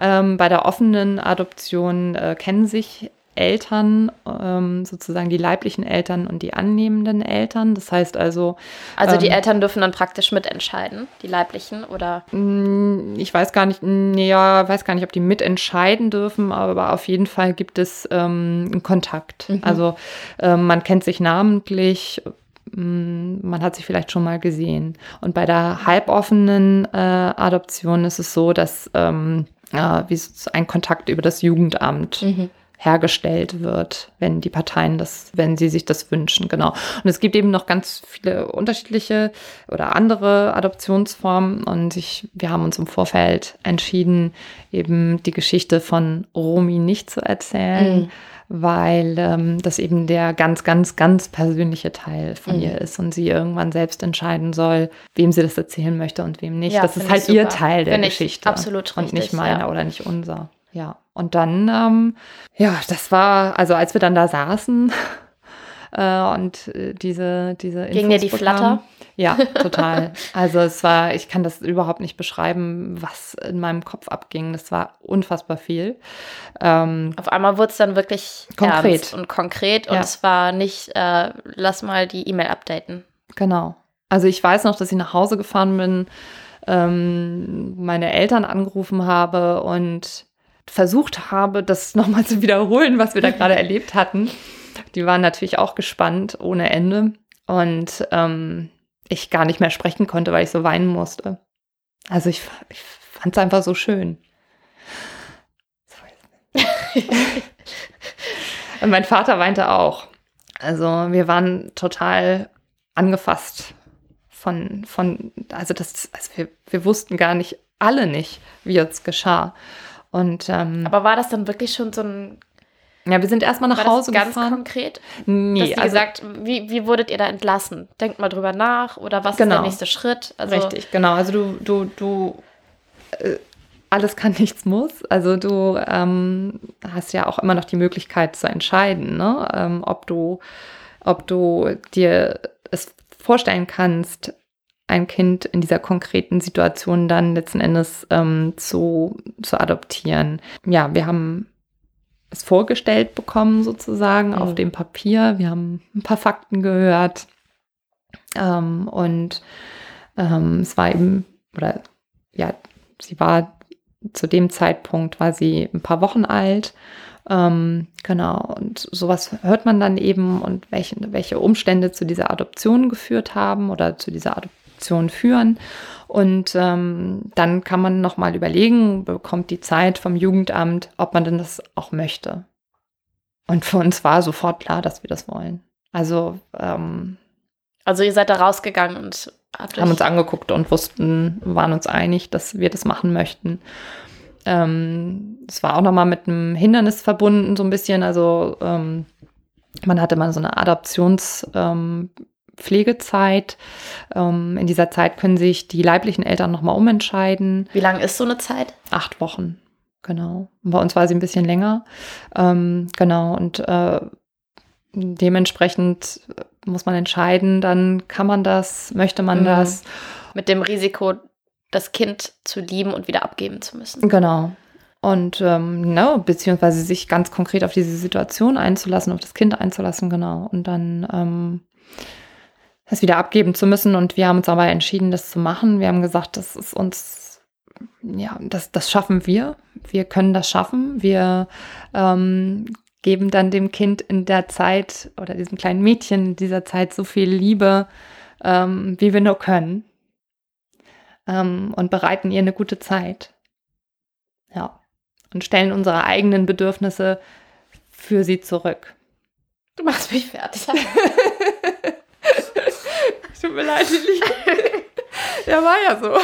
Ähm, bei der offenen Adoption äh, kennen sich Eltern, ähm, sozusagen die leiblichen Eltern und die annehmenden Eltern. Das heißt also, Also die ähm, Eltern dürfen dann praktisch mitentscheiden, die leiblichen oder Mm, Ich weiß gar nicht, ja, weiß gar nicht, ob die mitentscheiden dürfen, aber auf jeden Fall gibt es ähm, einen Kontakt. Mhm. Also ähm, man kennt sich namentlich, mm, man hat sich vielleicht schon mal gesehen. Und bei der halboffenen äh, Adoption ist es so, dass ähm, äh, wie ein Kontakt über das Jugendamt Mhm. Hergestellt wird, wenn die Parteien das, wenn sie sich das wünschen, genau. Und es gibt eben noch ganz viele unterschiedliche oder andere Adoptionsformen und ich, wir haben uns im Vorfeld entschieden, eben die Geschichte von Romy nicht zu erzählen, Mhm. weil ähm, das eben der ganz, ganz, ganz persönliche Teil von Mhm. ihr ist und sie irgendwann selbst entscheiden soll, wem sie das erzählen möchte und wem nicht. Ja, das ist halt ihr. Teil der Geschichte absolut und nicht richtig, meiner ja. oder nicht unser. Ja, und dann, ähm, ja, das war, also als wir dann da saßen <laughs> äh, und äh, diese, diese Ging dir die Infos Flatter? Ja, <laughs> total. Also es war, ich kann das überhaupt nicht beschreiben, was in meinem Kopf abging. Das war unfassbar viel. Ähm, auf einmal wurde es dann wirklich Konkret. und konkret und Ja. es war nicht, äh, lass mal die E-Mail updaten. Genau. Also ich weiß noch, dass ich nach Hause gefahren bin, ähm, meine Eltern angerufen habe und versucht habe, das <laughs> nochmal zu wiederholen, was wir da gerade erlebt hatten. Die waren natürlich auch gespannt ohne Ende und ähm, ich gar nicht mehr sprechen konnte, weil ich so weinen musste. Also ich, ich fand es einfach so schön. <laughs> Und mein Vater weinte auch. Also wir waren total angefasst von, von also das, also wir, wir wussten gar nicht, alle nicht, wie es geschah. Und, ähm, Aber war das dann wirklich schon so ein ja, wir sind erstmal nach war Hause das ganz gefahren. konkret? Nee, Dass die also, gesagt, wie, wie wurdet ihr da entlassen? Denkt mal drüber nach oder was ist Genau. der nächste Schritt? Also, Richtig, genau. Also du, du, du, äh, alles kann, <laughs> nichts muss. Also du ähm, hast ja auch immer noch die Möglichkeit zu entscheiden, ne? ähm, ob du, ob du dir es vorstellen kannst, ein Kind in dieser konkreten Situation dann letzten Endes ähm, zu, zu adoptieren. Ja, wir haben es vorgestellt bekommen sozusagen auf Mhm. dem Papier. Wir haben ein paar Fakten gehört ähm, und ähm, es war eben, oder ja, sie war zu dem Zeitpunkt, war sie ein paar Wochen alt. Ähm, genau, und sowas hört man dann eben und welche, welche Umstände zu dieser Adoption geführt haben oder zu dieser Adoption führen. Und ähm, dann kann man nochmal überlegen, bekommt die Zeit vom Jugendamt, ob man denn das auch möchte. Und für uns war sofort klar, dass wir das wollen. Also ähm, also ihr seid da rausgegangen und habt haben uns angeguckt und wussten, waren uns einig, dass wir das machen möchten. Ähm, es war auch nochmal mit einem Hindernis verbunden, so ein bisschen. Also ähm, man hatte mal so eine Adoptionspflegezeit. Pflegezeit. ähm, in dieser Zeit können sich die leiblichen Eltern nochmal umentscheiden. Wie lang ist so eine Zeit? Acht Wochen, genau. Und bei uns war sie ein bisschen länger. Ähm, genau, und äh, dementsprechend muss man entscheiden, dann kann man das, möchte man Mhm. das. Mit dem Risiko, das Kind zu lieben und wieder abgeben zu müssen. Genau. Und ähm, ne, beziehungsweise sich ganz konkret auf diese Situation einzulassen, auf das Kind einzulassen, genau. Und dann ähm, es wieder abgeben zu müssen. Und wir haben uns aber entschieden, das zu machen. Wir haben gesagt, das ist uns, ja, das, das schaffen wir. Wir können das schaffen. Wir ähm, geben dann dem Kind in der Zeit oder diesem kleinen Mädchen in dieser Zeit so viel Liebe, ähm, wie wir nur können. Ähm, und bereiten ihr eine gute Zeit. Ja. Und stellen unsere eigenen Bedürfnisse für sie zurück. Du machst mich fertig. <laughs> Tut mir leid, Lili. Der war ja so.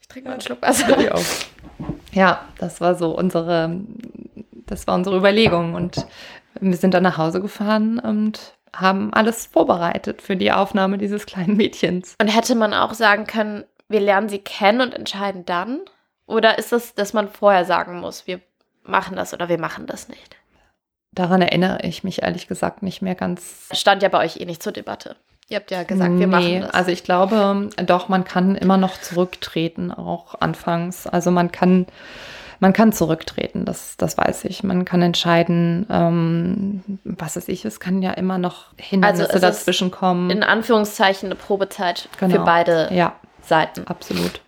Ich trinke mal einen Schluck Wasser. Ja, das war so unsere, das war unsere Überlegung. Und wir sind dann nach Hause gefahren und haben alles vorbereitet für die Aufnahme dieses kleinen Mädchens. Und hätte man auch sagen können, wir lernen sie kennen und entscheiden dann? Oder ist es, dass man vorher sagen muss, wir machen das oder wir machen das nicht? Daran erinnere ich mich ehrlich gesagt nicht mehr ganz. Stand ja bei euch eh nicht zur Debatte. Ihr habt ja gesagt, wir machen das. Also ich glaube, doch, man kann immer noch zurücktreten, auch anfangs. Also man kann, man kann zurücktreten, das, das weiß ich. Man kann entscheiden, ähm, was weiß ich, es kann ja immer noch Hindernisse Also es dazwischen kommen. in Anführungszeichen eine Probezeit für Genau. beide ja, Seiten. absolut.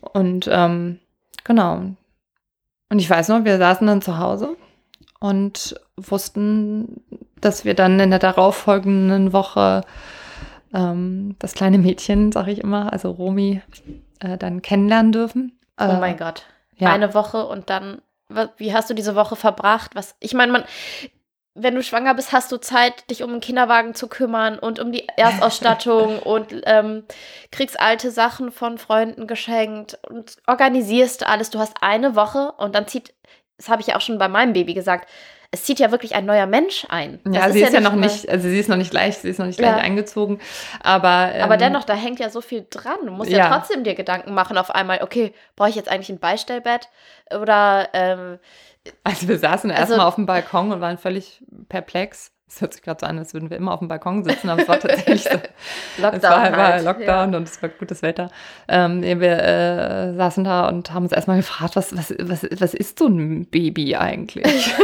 Und ähm, genau. Und ich weiß noch, wir saßen dann zu Hause und wussten, dass wir dann in der darauffolgenden Woche ähm, das kleine Mädchen, sag ich immer, also Romy, äh, dann kennenlernen dürfen. Oh Äh, mein Gott. ja. Eine Woche und dann, wie hast du diese Woche verbracht? Was, ich meine, man, wenn du schwanger bist, hast du Zeit, dich um den Kinderwagen zu kümmern und um die Erstausstattung <laughs> und ähm, kriegst alte Sachen von Freunden geschenkt und organisierst alles. Du hast eine Woche und dann zieht, das habe ich ja auch schon bei meinem Baby gesagt, es zieht ja wirklich ein neuer Mensch ein. Ja, Das sie ist ja noch nicht, also sie ist noch nicht gleich, sie ist noch nicht gleich Ja. eingezogen, aber ähm, Aber dennoch, da hängt ja so viel dran. Du musst ja, Ja. trotzdem dir Gedanken machen auf einmal, okay, brauche ich jetzt eigentlich ein Beistellbett? Oder ähm, Also wir saßen Also- erstmal auf dem Balkon und waren völlig perplex. Es hört sich gerade so an, als würden wir immer auf dem Balkon sitzen, aber es war tatsächlich so. Lockdown. <laughs> es war, war halt. Lockdown und es war gutes Wetter. Ähm, wir äh, saßen da und haben uns erstmal gefragt, was, was, was, was ist so ein Baby eigentlich?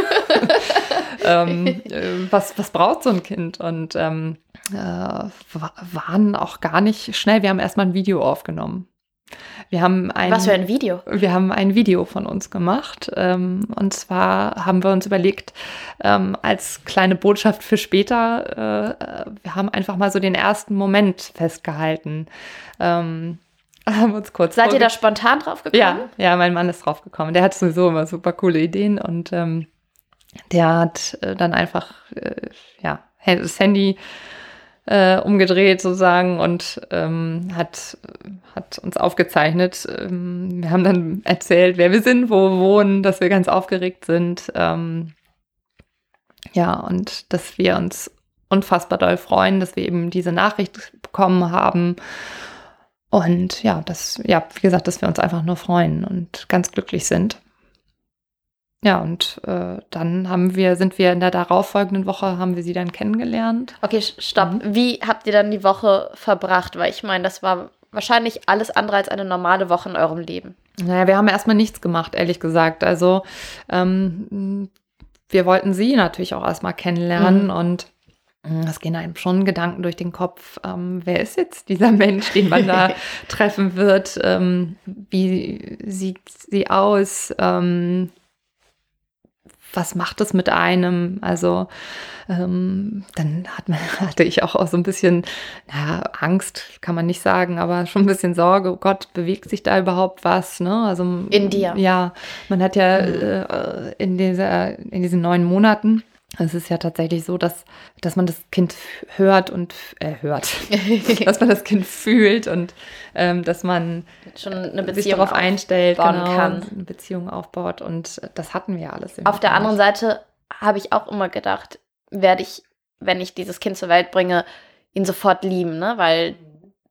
<laughs> ähm, äh, was, was braucht so ein Kind? Und ähm, äh, wa- waren auch gar nicht schnell. Wir haben erstmal ein Video aufgenommen. Wir haben ein. Was für ein Video. wir haben ein Video von uns gemacht. Ähm, und zwar haben wir uns überlegt, ähm, als kleine Botschaft für später, äh, wir haben einfach mal so den ersten Moment festgehalten. Ähm, <laughs> haben uns kurz Seid ihr da spontan drauf gekommen? Ja, ja, mein Mann ist drauf gekommen. Der hat sowieso immer super coole Ideen und ähm, der hat äh, dann einfach, äh, ja, das Handy äh, umgedreht sozusagen und ähm, hat, hat uns aufgezeichnet. Ähm, wir haben dann erzählt, wer wir sind, wo wir wohnen, dass wir ganz aufgeregt sind. Ähm, ja, und dass wir uns unfassbar doll freuen, dass wir eben diese Nachricht bekommen haben. Und ja, das, ja, wie gesagt, dass wir uns einfach nur freuen und ganz glücklich sind. Ja, und äh, dann haben wir, sind wir in der darauffolgenden Woche, haben wir sie dann kennengelernt. Okay, stopp. Mhm. Wie habt ihr dann die Woche verbracht? Weil ich meine, das war wahrscheinlich alles andere als eine normale Woche in eurem Leben. Naja, wir haben erstmal nichts gemacht, ehrlich gesagt. Also ähm, wir wollten sie natürlich auch erstmal kennenlernen mhm. und hm, es gehen einem schon Gedanken durch den Kopf, ähm, wer ist jetzt dieser <laughs> Mensch, den man da <laughs> treffen wird? Ähm, wie sieht sie aus? Ähm, was macht es mit einem? Also ähm, dann hat man, <laughs> hatte ich auch, auch so ein bisschen naja, Angst, kann man nicht sagen, aber schon ein bisschen Sorge, oh Gott, bewegt sich da überhaupt was? Ne? Also, in dir. Ja, man hat ja mhm. äh, in, dieser, in diesen neun Monaten es ist ja tatsächlich so, dass, dass man das Kind hört und äh, hört, <laughs> dass man das Kind fühlt und ähm, dass man schon eine Beziehung sich darauf einstellt, genau, kann. eine Beziehung aufbaut und das hatten wir alles. Auf der anderen Seite habe ich auch immer gedacht, werde ich, wenn ich dieses Kind zur Welt bringe, ihn sofort lieben, ne? Weil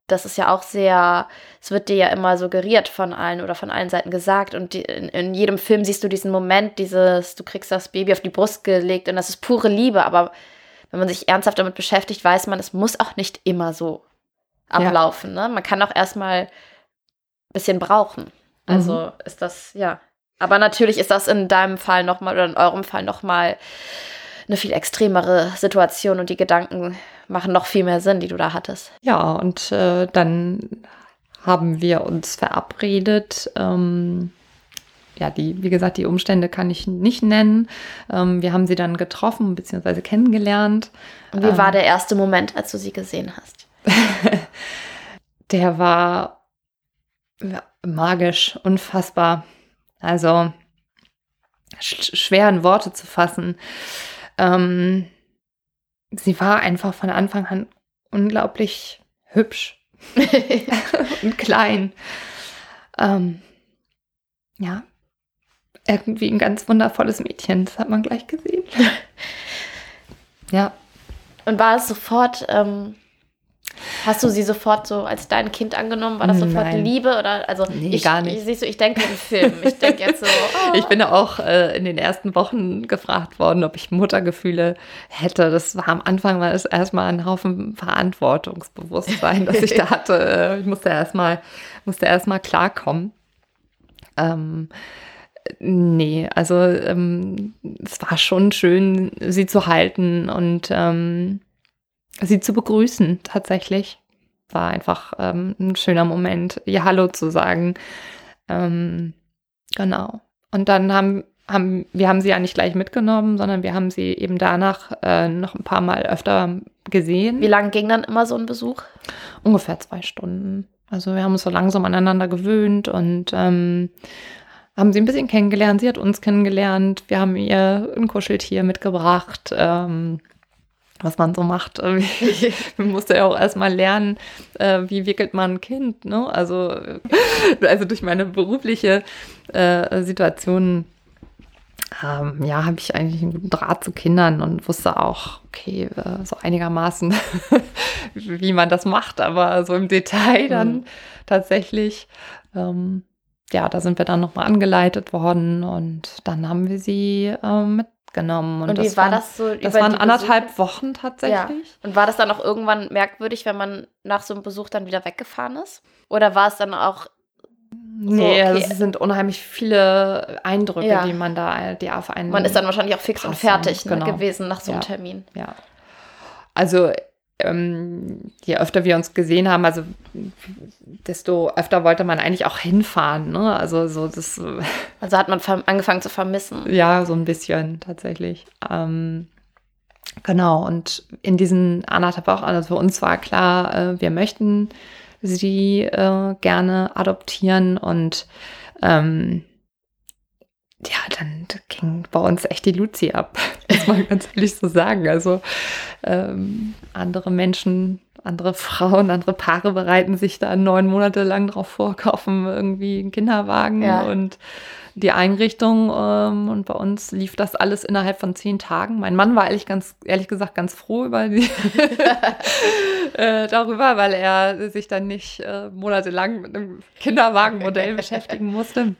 das ist ja auch sehr, es wird dir ja immer suggeriert von allen oder von allen Seiten gesagt. Und die, in, in, jedem Film siehst du diesen Moment, dieses, du kriegst das Baby auf die Brust gelegt und das ist pure Liebe. Aber wenn man sich ernsthaft damit beschäftigt, weiß man, es muss auch nicht immer so ablaufen. Ja. Ne? Man kann auch erstmal ein bisschen brauchen. Also mhm. ist das, ja. Aber natürlich ist das in deinem Fall nochmal oder in eurem Fall nochmal eine viel extremere Situation und die Gedanken machen noch viel mehr Sinn, die du da hattest. Ja, und äh, dann haben wir uns verabredet. Ähm, ja, die, wie gesagt, die Umstände kann ich nicht nennen. Ähm, wir haben sie dann getroffen bzw. kennengelernt. Und wie ähm, war der erste Moment, als du sie gesehen hast? <laughs> der war magisch, unfassbar. Also sch schwer in Worte zu fassen. Ähm, sie war einfach von Anfang an unglaublich hübsch <laughs> und klein. Ähm, ja, irgendwie ein ganz wundervolles Mädchen, das hat man gleich gesehen. <laughs> ja. Und war es sofort ähm, Hast du sie sofort so als dein Kind angenommen? War das sofort Nein. Liebe oder also nee, ich, gar nicht. Ich, siehst du, ich denke im Film. Ich denke jetzt so. <laughs> Oh. Ich bin auch äh, in den ersten Wochen gefragt worden, ob ich Muttergefühle hätte. Das war am Anfang war es erstmal ein Haufen Verantwortungsbewusstsein, das ich da <laughs> hatte. Ich musste erstmal musste erstmal klarkommen. Ähm, nee, also ähm, es war schon schön, sie zu halten und ähm, sie zu begrüßen, tatsächlich. War einfach ähm, ein schöner Moment, ihr Hallo zu sagen. Ähm, genau. Und dann haben, haben, wir haben sie ja nicht gleich mitgenommen, sondern wir haben sie eben danach äh, noch ein paar Mal öfter gesehen. Wie lange ging dann immer so ein Besuch? Ungefähr zwei Stunden. Also wir haben uns so langsam aneinander gewöhnt und ähm, haben sie ein bisschen kennengelernt. Sie hat uns kennengelernt. Wir haben ihr ein Kuscheltier mitgebracht. Ähm, was man so macht. <laughs> Man musste ja auch erstmal lernen, äh, wie wickelt man ein Kind. Ne? Also, also durch meine berufliche äh, Situation ähm, ja, habe ich eigentlich einen guten Draht zu Kindern und wusste auch, okay, äh, so einigermaßen, <laughs> wie man das macht, aber so im Detail dann mhm. tatsächlich. Ähm, ja, da sind wir dann nochmal angeleitet worden und dann haben wir sie ähm, mit genommen. Und, und wie war waren, das so? Das waren anderthalb Besuche? Wochen tatsächlich. Ja. Und war das dann auch irgendwann merkwürdig, wenn man nach so einem Besuch dann wieder weggefahren ist? Oder war es dann auch Nee, so, okay. es sind unheimlich viele Eindrücke, ja. die man da, die auf einen. Man ist dann wahrscheinlich auch fix passen. und fertig ne, genau. gewesen nach so einem ja. Termin. Ja. Also ähm, je öfter wir uns gesehen haben, also desto öfter wollte man eigentlich auch hinfahren. Ne? Also so das. <laughs> Also hat man angefangen zu vermissen. Ja, so ein bisschen tatsächlich. Ähm, genau. Und in diesen anderthalb Wochen, also für uns war klar, äh, wir möchten sie äh, gerne adoptieren und ähm, ja, dann ging bei uns echt die Luzi ab, <laughs> muss man ganz ehrlich so sagen. Also ähm, andere Menschen, andere Frauen, andere Paare bereiten sich da neun Monate lang drauf vor, <laughs> kaufen irgendwie einen Kinderwagen Ja. und die Einrichtung. Ähm, und bei uns lief das alles innerhalb von zehn Tagen. Mein Mann war ehrlich, ganz, ehrlich gesagt ganz froh über die, <laughs> äh, darüber, weil er sich dann nicht äh, monatelang mit einem Kinderwagenmodell beschäftigen musste.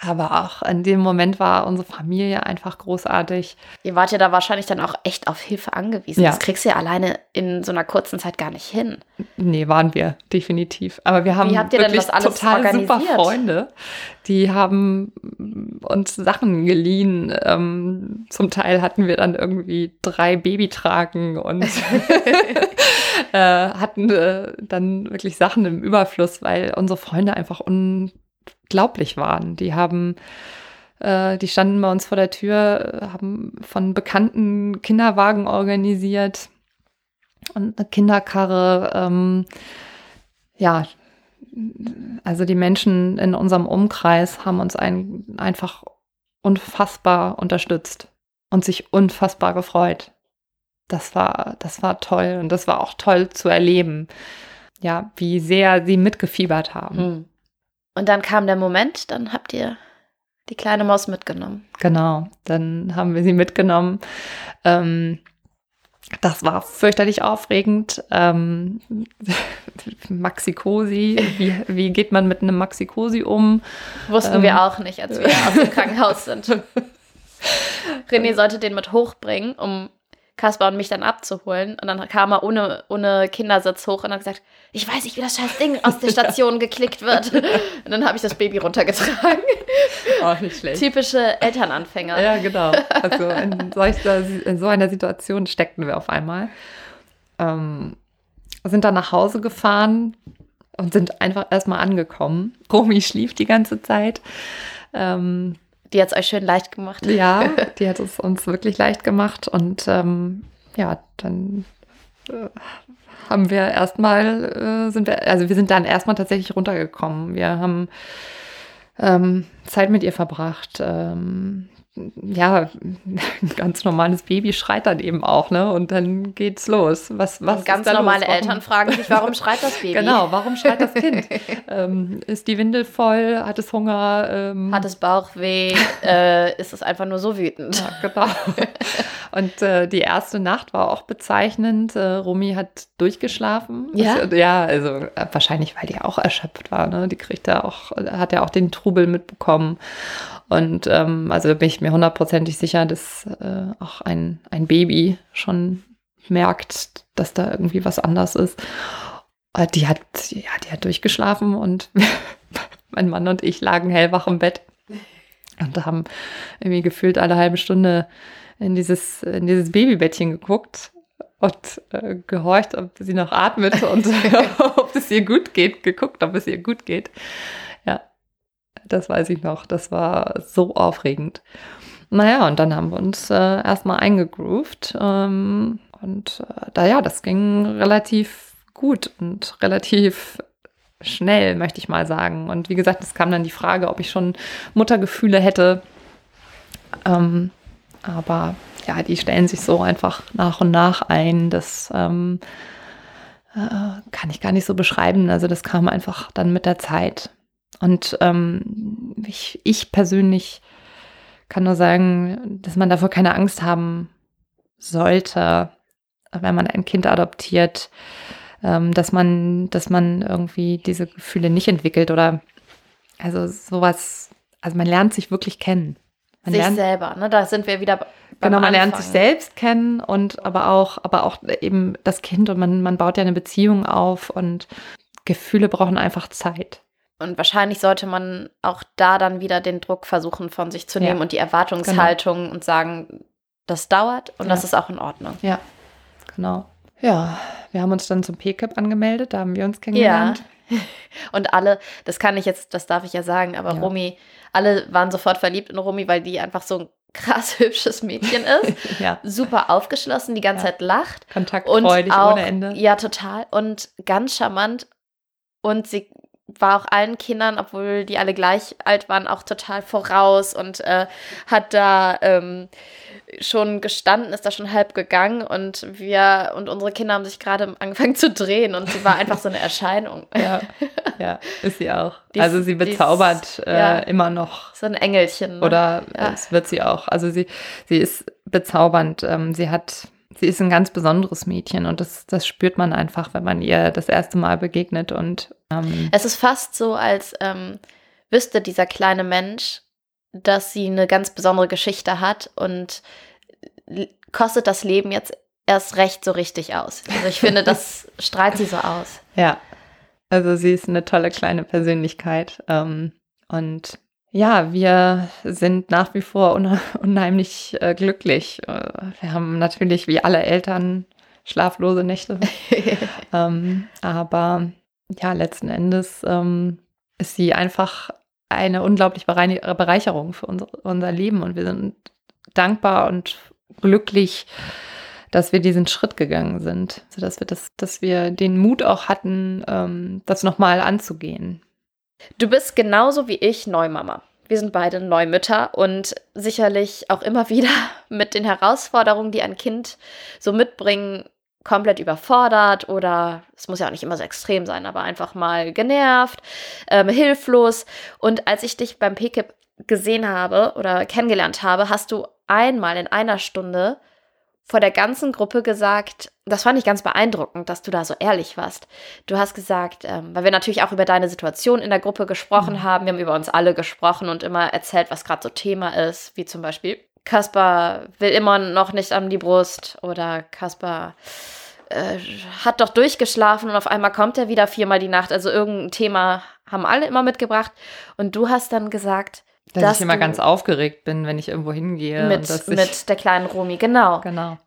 Aber auch in dem Moment war unsere Familie einfach großartig. Ihr wart ja da wahrscheinlich dann auch echt auf Hilfe angewiesen. Ja. Das kriegst du ja alleine in so einer kurzen Zeit gar nicht hin. Nee, waren wir, definitiv. Aber wir haben Wie habt ihr denn wirklich das alles total super? Freunde. Die haben uns Sachen geliehen. Ähm, zum Teil hatten wir dann irgendwie drei Babytragen und <laughs> <laughs> äh, hatten äh, dann wirklich Sachen im Überfluss, weil unsere Freunde einfach unglaublich waren. Die haben äh, die standen bei uns vor der Tür, haben von Bekannten Kinderwagen organisiert und eine Kinderkarre. Ähm, ja, also die Menschen in unserem Umkreis haben uns ein, einfach unfassbar unterstützt und sich unfassbar gefreut. Das war, das war toll und das war auch toll zu erleben, ja, wie sehr sie mitgefiebert haben. Und dann kam der Moment, dann habt ihr die kleine Maus mitgenommen. Genau, dann haben wir sie mitgenommen. Ähm, das war fürchterlich aufregend. Ähm, <laughs> Maxi-Cosi, wie, wie geht man mit einem Maxi-Cosi um? Wussten Ähm. wir auch nicht, als wir aus dem Krankenhaus sind. <laughs> René sollte den mit hochbringen, um Kaspar und mich dann abzuholen. Und dann kam er ohne, ohne Kindersitz hoch und hat gesagt, ich weiß nicht, wie das scheiß Ding aus der <laughs> Station geklickt wird. Und dann habe ich das Baby runtergetragen. Auch nicht schlecht. Typische Elternanfänger. Ja, genau. Also in, solcher, in so einer Situation steckten wir auf einmal. Ähm, sind dann nach Hause gefahren und sind einfach erstmal angekommen. Romy schlief die ganze Zeit. Ähm, Die hat es euch schön leicht gemacht. ja, <laughs> die hat es uns wirklich leicht gemacht. Und ähm, ja, dann äh, haben wir erstmal, äh, sind wir, also wir sind dann erstmal tatsächlich runtergekommen. Wir haben ähm, Zeit mit ihr verbracht. Ähm, ja, ein ganz normales Baby schreit dann eben auch, ne? Und dann geht's los. Was, was Und ganz normale los? Eltern fragen sich, warum schreit das Baby? Genau, warum schreit das Kind? <laughs> ähm, ist die Windel voll? Hat es Hunger? Ähm, Hat es Bauchweh? äh, ist es einfach nur so wütend? Ja, genau. <laughs> Und äh, die erste Nacht war auch bezeichnend. Äh, Romy hat durchgeschlafen. Ja? Das, ja, also äh, wahrscheinlich, weil die auch erschöpft war. Ne? Die kriegt ja auch, hat ja auch den Trubel mitbekommen. Und ähm, also bin ich mir hundertprozentig sicher, dass äh, auch ein, ein Baby schon merkt, dass da irgendwie was anders ist. Äh, Die hat, ja, die hat durchgeschlafen und <laughs> mein Mann und ich lagen hellwach im Bett und haben irgendwie gefühlt alle halbe Stunde in dieses, in dieses Babybettchen geguckt und äh, gehorcht, ob sie noch atmet und <laughs> ob es ihr gut geht, geguckt, ob es ihr gut geht. Das weiß ich noch. Das war so aufregend. Naja, und dann haben wir uns äh, erstmal eingegroovt. Ähm, und äh, da ja, das ging relativ gut und relativ schnell, möchte ich mal sagen. Und wie gesagt, es kam dann die Frage, ob ich schon Muttergefühle hätte. Ähm, aber ja, die stellen sich so einfach nach und nach ein. Das ähm, äh, kann ich gar nicht so beschreiben. Also das kam einfach dann mit der Zeit. Und ähm, ich, ich persönlich kann nur sagen, dass man davor keine Angst haben sollte, wenn man ein Kind adoptiert, ähm, dass man, dass man irgendwie diese Gefühle nicht entwickelt oder also sowas, also man lernt sich wirklich kennen. Man sich lernt, selber, ne? Da sind wir wieder beim genau, man lernt Anfang. sich selbst kennen und aber auch, aber auch eben das Kind und man, man baut ja eine Beziehung auf und Gefühle brauchen einfach Zeit. Und wahrscheinlich sollte man auch da dann wieder den Druck versuchen von sich zu Ja. nehmen und die Erwartungshaltung und sagen, das dauert und Ja. das ist auch in Ordnung. Ja, genau. Ja, wir haben uns dann zum PCAP angemeldet, da haben wir uns kennengelernt. <laughs> Und alle, das kann ich jetzt, das darf ich ja sagen, aber Ja. Romy, alle waren sofort verliebt in Romy, weil die einfach so ein krass <laughs> hübsches Mädchen ist. <laughs> Ja, Super aufgeschlossen, die ganze Ja. Zeit lacht. Und kontaktfreudig auch, ohne Ende. Ja, total. Und ganz charmant. Und sie war auch allen Kindern, obwohl die alle gleich alt waren, auch total voraus und äh, hat da ähm, schon gestanden, ist da schon halb gegangen und wir und unsere Kinder haben sich gerade angefangen zu drehen und sie war einfach so eine Erscheinung. <laughs> Ja, ja ist sie auch. Die also sie bezaubert ist, äh, ja, immer noch. So ein Engelchen. Ne? Oder ja. es wird sie auch. Also sie, sie ist bezaubernd. Ähm, sie hat sie ist ein ganz besonderes Mädchen und das, das spürt man einfach, wenn man ihr das erste Mal begegnet. Und ähm es ist fast so, als ähm, wüsste dieser kleine Mensch, dass sie eine ganz besondere Geschichte hat und kostet das Leben jetzt erst recht so richtig aus. Also ich finde, das <laughs> strahlt sie so aus. Ja, also sie ist eine tolle kleine Persönlichkeit ähm, und ja, wir sind nach wie vor <laughs> unheimlich äh, glücklich. Äh, wir haben natürlich wie alle Eltern schlaflose Nächte. <laughs> ähm, aber ja, letzten Endes ähm, ist sie einfach eine unglaubliche Bereicherung für unser, unser Leben und wir sind dankbar und glücklich, dass wir diesen Schritt gegangen sind, also dass wir das, dass wir den Mut auch hatten, ähm, das nochmal anzugehen. Du bist genauso wie ich Neumama. Wir sind beide Neumütter und sicherlich auch immer wieder <laughs> mit den Herausforderungen, die ein Kind so mitbringen, komplett überfordert oder es muss ja auch nicht immer so extrem sein, aber einfach mal genervt, ähm, hilflos. Und als ich dich beim PKIP gesehen habe oder kennengelernt habe, hast du einmal in einer Stunde vor der ganzen Gruppe gesagt, das fand ich ganz beeindruckend, dass du da so ehrlich warst. Du hast gesagt, ähm, weil wir natürlich auch über deine Situation in der Gruppe gesprochen mhm. haben, wir haben über uns alle gesprochen und immer erzählt, was gerade so Thema ist, wie zum Beispiel Kaspar will immer noch nicht an die Brust oder Kaspar äh, hat doch durchgeschlafen und auf einmal kommt er wieder viermal die Nacht. Also irgendein Thema haben alle immer mitgebracht und du hast dann gesagt, dass, dass ich immer ganz aufgeregt bin, wenn ich irgendwo hingehe. Mit, mit der kleinen Romi, genau. Genau.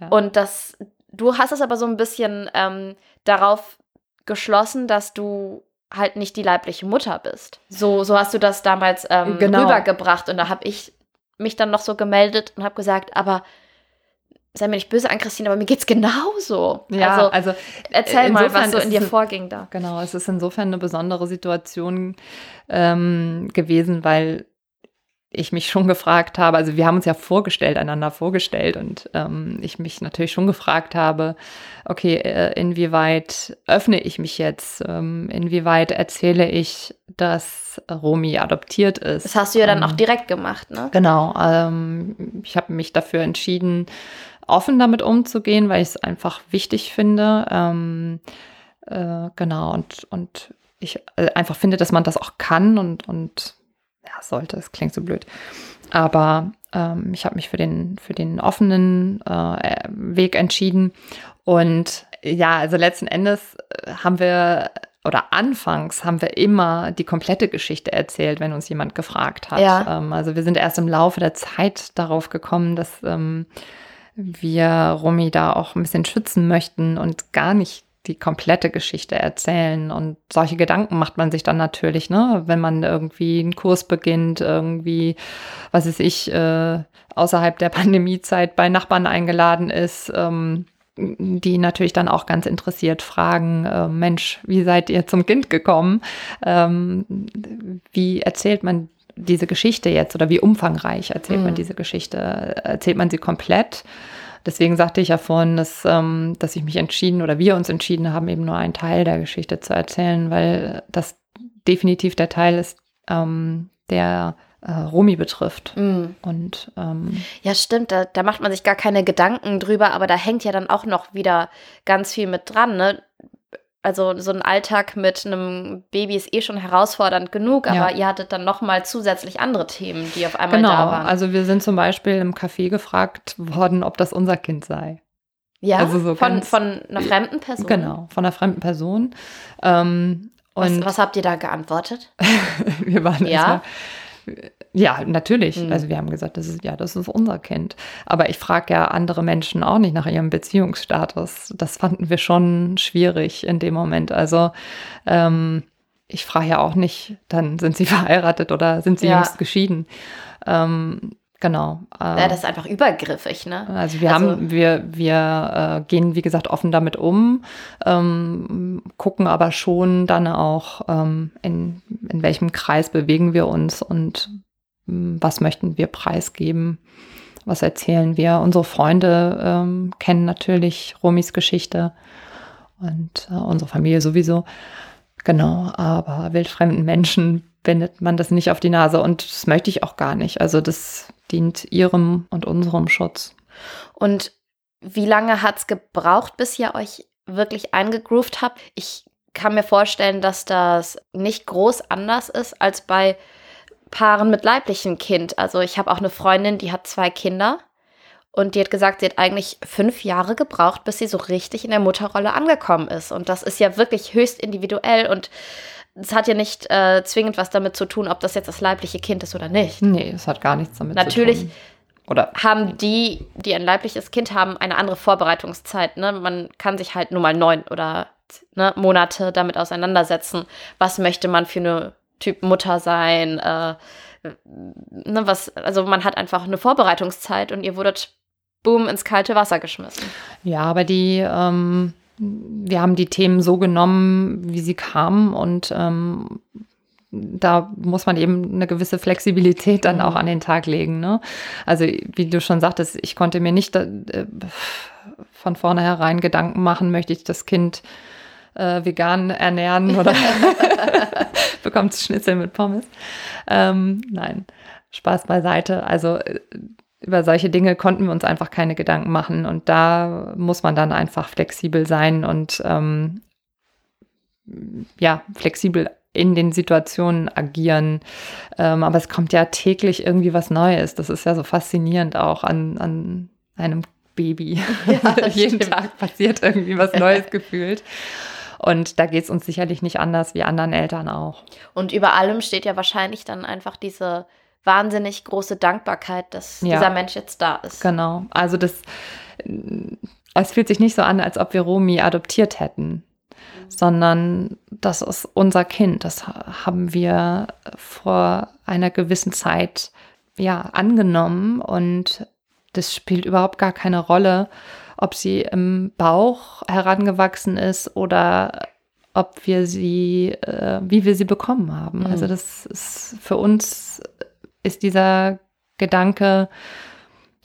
Ja. Und das, du hast es aber so ein bisschen ähm, darauf geschlossen, dass du halt nicht die leibliche Mutter bist. So, so hast du das damals ähm, genau. rübergebracht und da habe ich mich dann noch so gemeldet und habe gesagt, aber sei mir nicht böse an Christine, aber mir geht's genauso. Ja, also, also erzähl mal, was so in dir vorging da. Genau, es ist insofern eine besondere Situation ähm, gewesen, weil ich mich schon gefragt habe, also wir haben uns ja vorgestellt, einander vorgestellt und ähm, ich mich natürlich schon gefragt habe, okay, äh, inwieweit öffne ich mich jetzt, ähm, inwieweit erzähle ich, dass Romy adoptiert ist. Das hast du ja dann auch ähm, direkt gemacht, ne? Genau, ähm, ich habe mich dafür entschieden, offen damit umzugehen, weil ich es einfach wichtig finde. Ähm, äh, genau, und, und ich äh, einfach finde, dass man das auch kann und, und ja, sollte, es klingt so blöd. Aber ähm, ich habe mich für den, für den offenen äh, Weg entschieden. Und ja, also letzten Endes äh, haben wir oder anfangs haben wir immer die komplette Geschichte erzählt, wenn uns jemand gefragt hat. Ja. Ähm, also wir sind erst im Laufe der Zeit darauf gekommen, dass ähm, wir Romy da auch ein bisschen schützen möchten und gar nicht die komplette Geschichte erzählen. Und solche Gedanken macht man sich dann natürlich, ne, wenn man irgendwie einen Kurs beginnt, irgendwie, was weiß ich, äh, außerhalb der <laughs> Pandemiezeit bei Nachbarn eingeladen ist, ähm, die natürlich dann auch ganz interessiert fragen, äh, Mensch, wie seid ihr zum Kind gekommen? Ähm, wie erzählt man diese Geschichte jetzt oder wie umfangreich erzählt mhm. man diese Geschichte? Erzählt man sie komplett? Deswegen sagte ich ja vorhin, dass, ähm, dass ich mich entschieden oder wir uns entschieden haben, eben nur einen Teil der Geschichte zu erzählen, weil das definitiv der Teil ist, ähm, der äh, Romy betrifft. Mm. Und ähm, ja, stimmt, da, da macht man sich gar keine Gedanken drüber, aber da hängt ja dann auch noch wieder ganz viel mit dran. Ne? Also so ein Alltag mit einem Baby ist eh schon herausfordernd genug, aber ja. ihr hattet dann nochmal zusätzlich andere Themen, die auf einmal genau. da waren. Also wir sind zum Beispiel im Café gefragt worden, ob das unser Kind sei. Ja, also so von, von einer fremden Person? Genau, von einer fremden Person. Ähm, was, was, habt ihr da geantwortet? <laughs> wir waren ja. Ja, natürlich. Mhm. Also wir haben gesagt, das ist ja, das ist unser Kind. Aber ich frage ja andere Menschen auch nicht nach ihrem Beziehungsstatus. Das fanden wir schon schwierig in dem Moment. Also ähm, ich frage ja auch nicht, dann sind sie <laughs> verheiratet oder sind sie ja. jüngst geschieden. Ähm, Genau. Äh, ja, das ist einfach übergriffig, ne? Also wir also, haben, wir, wir äh, gehen, wie gesagt, offen damit um, ähm, gucken aber schon dann auch, ähm, in, in welchem Kreis bewegen wir uns und was möchten wir preisgeben, was erzählen wir. Unsere Freunde ähm, kennen natürlich Romis Geschichte und äh, unsere Familie sowieso. Genau, aber wildfremden Menschen bindet man das nicht auf die Nase und das möchte ich auch gar nicht. Also das dient ihrem und unserem Schutz. Und wie lange hat es gebraucht, bis ihr euch wirklich eingegroovt habt? Ich kann mir vorstellen, dass das nicht groß anders ist als bei Paaren mit leiblichem Kind. Also ich habe auch eine Freundin, die hat zwei Kinder und die hat gesagt, sie hat eigentlich fünf Jahre gebraucht, bis sie so richtig in der Mutterrolle angekommen ist. Und das ist ja wirklich höchst individuell und es hat ja nicht äh, zwingend was damit zu tun, ob das jetzt das leibliche Kind ist oder nicht. Nee, es hat gar nichts damit Natürlich zu tun. Oder haben die, die ein leibliches Kind haben, eine andere Vorbereitungszeit. Ne? Man kann sich halt nur mal neun oder ne, Monate damit auseinandersetzen. Was möchte man für eine Typ Mutter sein? Äh, ne, was, also man hat einfach eine Vorbereitungszeit und ihr wurdet boom ins kalte Wasser geschmissen. Ja, aber die ähm wir haben die Themen so genommen, wie sie kamen und ähm, da muss man eben eine gewisse Flexibilität dann auch an den Tag legen. Ne? Also wie du schon sagtest, ich konnte mir nicht äh, von vornherein Gedanken machen, möchte ich das Kind äh, vegan ernähren oder <laughs> <laughs> bekommt Schnitzel mit Pommes. Ähm, nein, Spaß beiseite. Also äh, über solche Dinge konnten wir uns einfach keine Gedanken machen. Und da muss man dann einfach flexibel sein und ähm, ja, flexibel in den Situationen agieren. Ähm, aber es kommt ja täglich irgendwie was Neues. Das ist ja so faszinierend auch an, an einem Baby. Ja, <laughs> Jeden stimmt. Tag passiert irgendwie was Neues gefühlt. Und da geht es uns sicherlich nicht anders wie anderen Eltern auch. Und über allem steht ja wahrscheinlich dann einfach diese wahnsinnig große Dankbarkeit, dass ja. dieser Mensch jetzt da ist. Genau. Also das, es fühlt sich nicht so an, als ob wir Romi adoptiert hätten, mhm. sondern das ist unser Kind. Das haben wir vor einer gewissen Zeit ja angenommen und das spielt überhaupt gar keine Rolle, ob sie im Bauch herangewachsen ist oder ob wir sie, äh, wie wir sie bekommen haben. Mhm. Also das ist für uns ist dieser Gedanke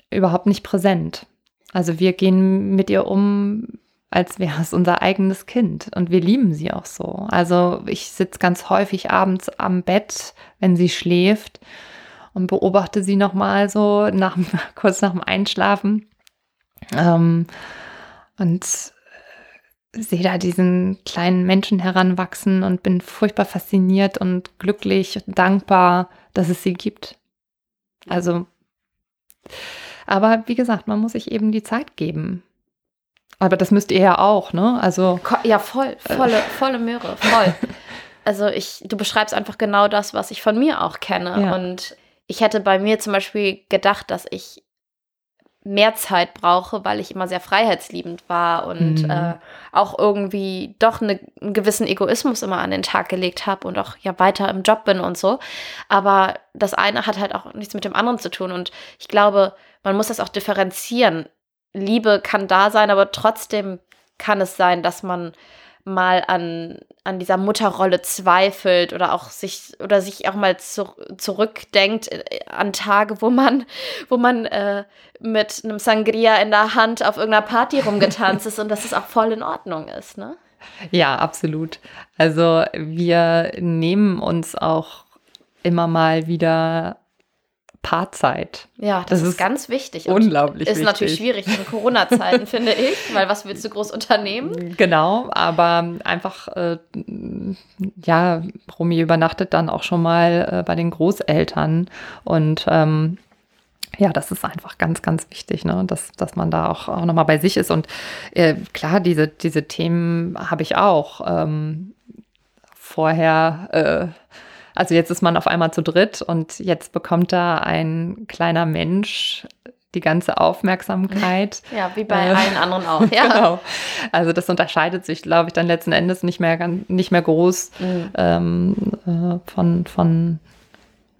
überhaupt nicht präsent. Also wir gehen mit ihr um, als wäre es unser eigenes Kind und wir lieben sie auch so. Also ich sitze ganz häufig abends am Bett, wenn sie schläft und beobachte sie noch mal so nach, <laughs> kurz nach dem Einschlafen ähm, und sehe da diesen kleinen Menschen heranwachsen und bin furchtbar fasziniert und glücklich und dankbar, dass es sie gibt. Also, aber wie gesagt, man muss sich eben die Zeit geben. Aber das müsst ihr ja auch, ne? Also ja, voll, volle, äh. volle Möhre, voll. <laughs> Also ich, du beschreibst einfach genau das, was ich von mir auch kenne. Ja. Und ich hätte bei mir zum Beispiel gedacht, dass ich mehr Zeit brauche, weil ich immer sehr freiheitsliebend war und mhm. äh, auch irgendwie doch eine, einen gewissen Egoismus immer an den Tag gelegt habe und auch ja weiter im Job bin und so. Aber das eine hat halt auch nichts mit dem anderen zu tun und ich glaube, man muss das auch differenzieren. Liebe kann da sein, aber trotzdem kann es sein, dass man mal an, an dieser Mutterrolle zweifelt oder auch sich oder sich auch mal zu, zurückdenkt äh, an Tage, wo man, <laughs> wo man äh, mit einem Sangria in der Hand auf irgendeiner Party rumgetanzt ist und dass es auch voll in Ordnung ist, ne? Ja, absolut. Also wir nehmen uns auch immer mal wieder Paarzeit. Ja, das, das ist, ist, ganz wichtig. unglaublich ist wichtig. natürlich schwierig in Corona-Zeiten, <laughs> finde ich, weil was willst du groß unternehmen? Genau, aber einfach, äh, ja, Romy übernachtet dann auch schon mal äh, bei den Großeltern und ähm, ja, das ist einfach ganz, ganz wichtig, ne? dass, dass man da auch, auch nochmal bei sich ist. Und äh, klar, diese, diese Themen habe ich auch ähm, vorher äh, also jetzt ist man auf einmal zu dritt und jetzt bekommt da ein kleiner Mensch die ganze Aufmerksamkeit. <laughs> Ja, wie bei äh, allen anderen auch. Ja. <laughs> genau. Also das unterscheidet sich, glaube ich, dann letzten Endes nicht mehr nicht mehr groß mhm. ähm, äh, von von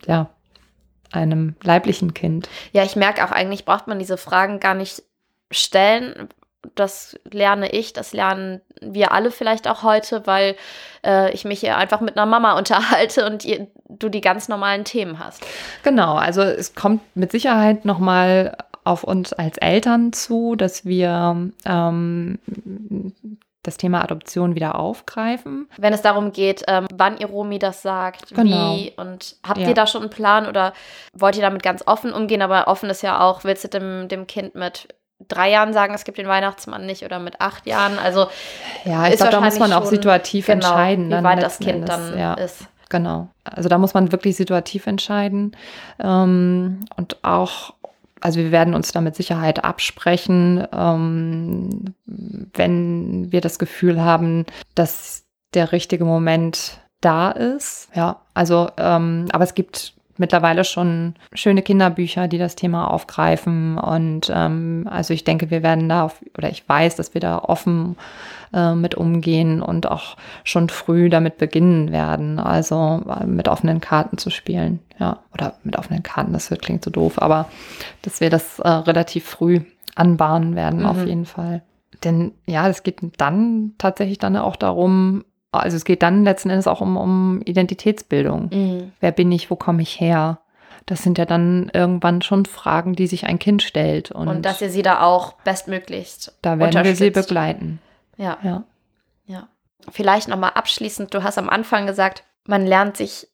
ja einem leiblichen Kind. Ja, ich merke auch, eigentlich braucht man diese Fragen gar nicht stellen. Das lerne ich, das lernen wir alle vielleicht auch heute, weil äh, ich mich hier einfach mit einer Mama <laughs> unterhalte und ihr, du die ganz normalen Themen hast. Genau, also es kommt mit Sicherheit nochmal auf uns als Eltern zu, dass wir ähm, das Thema Adoption wieder aufgreifen. Wenn es darum geht, ähm, wann ihr Romi das sagt, Genau. wie und habt Ja. ihr da schon einen Plan oder wollt ihr damit ganz offen umgehen? Aber offen ist ja auch, willst du dem, dem Kind mit drei Jahren sagen, es gibt den Weihnachtsmann nicht oder mit acht Jahren? Also Ja, ich ist glaube, da muss man auch situativ genau, entscheiden. wie weit das Kind Endes, dann ja. ist. Genau. Also da muss man wirklich situativ entscheiden. Ähm, und auch, also wir werden uns da mit Sicherheit absprechen, ähm, wenn wir das Gefühl haben, dass der richtige Moment da ist. Ja, also, ähm, aber es gibt mittlerweile schon schöne Kinderbücher, die das Thema aufgreifen. Und ähm, also ich denke, wir werden da, auf, oder ich weiß, dass wir da offen äh, mit umgehen und auch schon früh damit beginnen werden. Also äh, mit offenen Karten zu spielen. Ja, oder mit offenen Karten, das wird, klingt so doof, aber dass wir das äh, relativ früh anbahnen werden, auf Mhm. jeden Fall. Denn ja, es geht dann tatsächlich dann auch darum, also es geht dann letzten Endes auch um, um Identitätsbildung. Mhm. Wer bin ich, wo komme ich her? Das sind ja dann irgendwann schon Fragen, die sich ein Kind stellt. Und, Und, dass ihr sie da auch bestmöglichst da werden wir sie begleiten. Ja. Ja. Ja. Vielleicht nochmal abschließend, du hast am Anfang gesagt, man lernt sich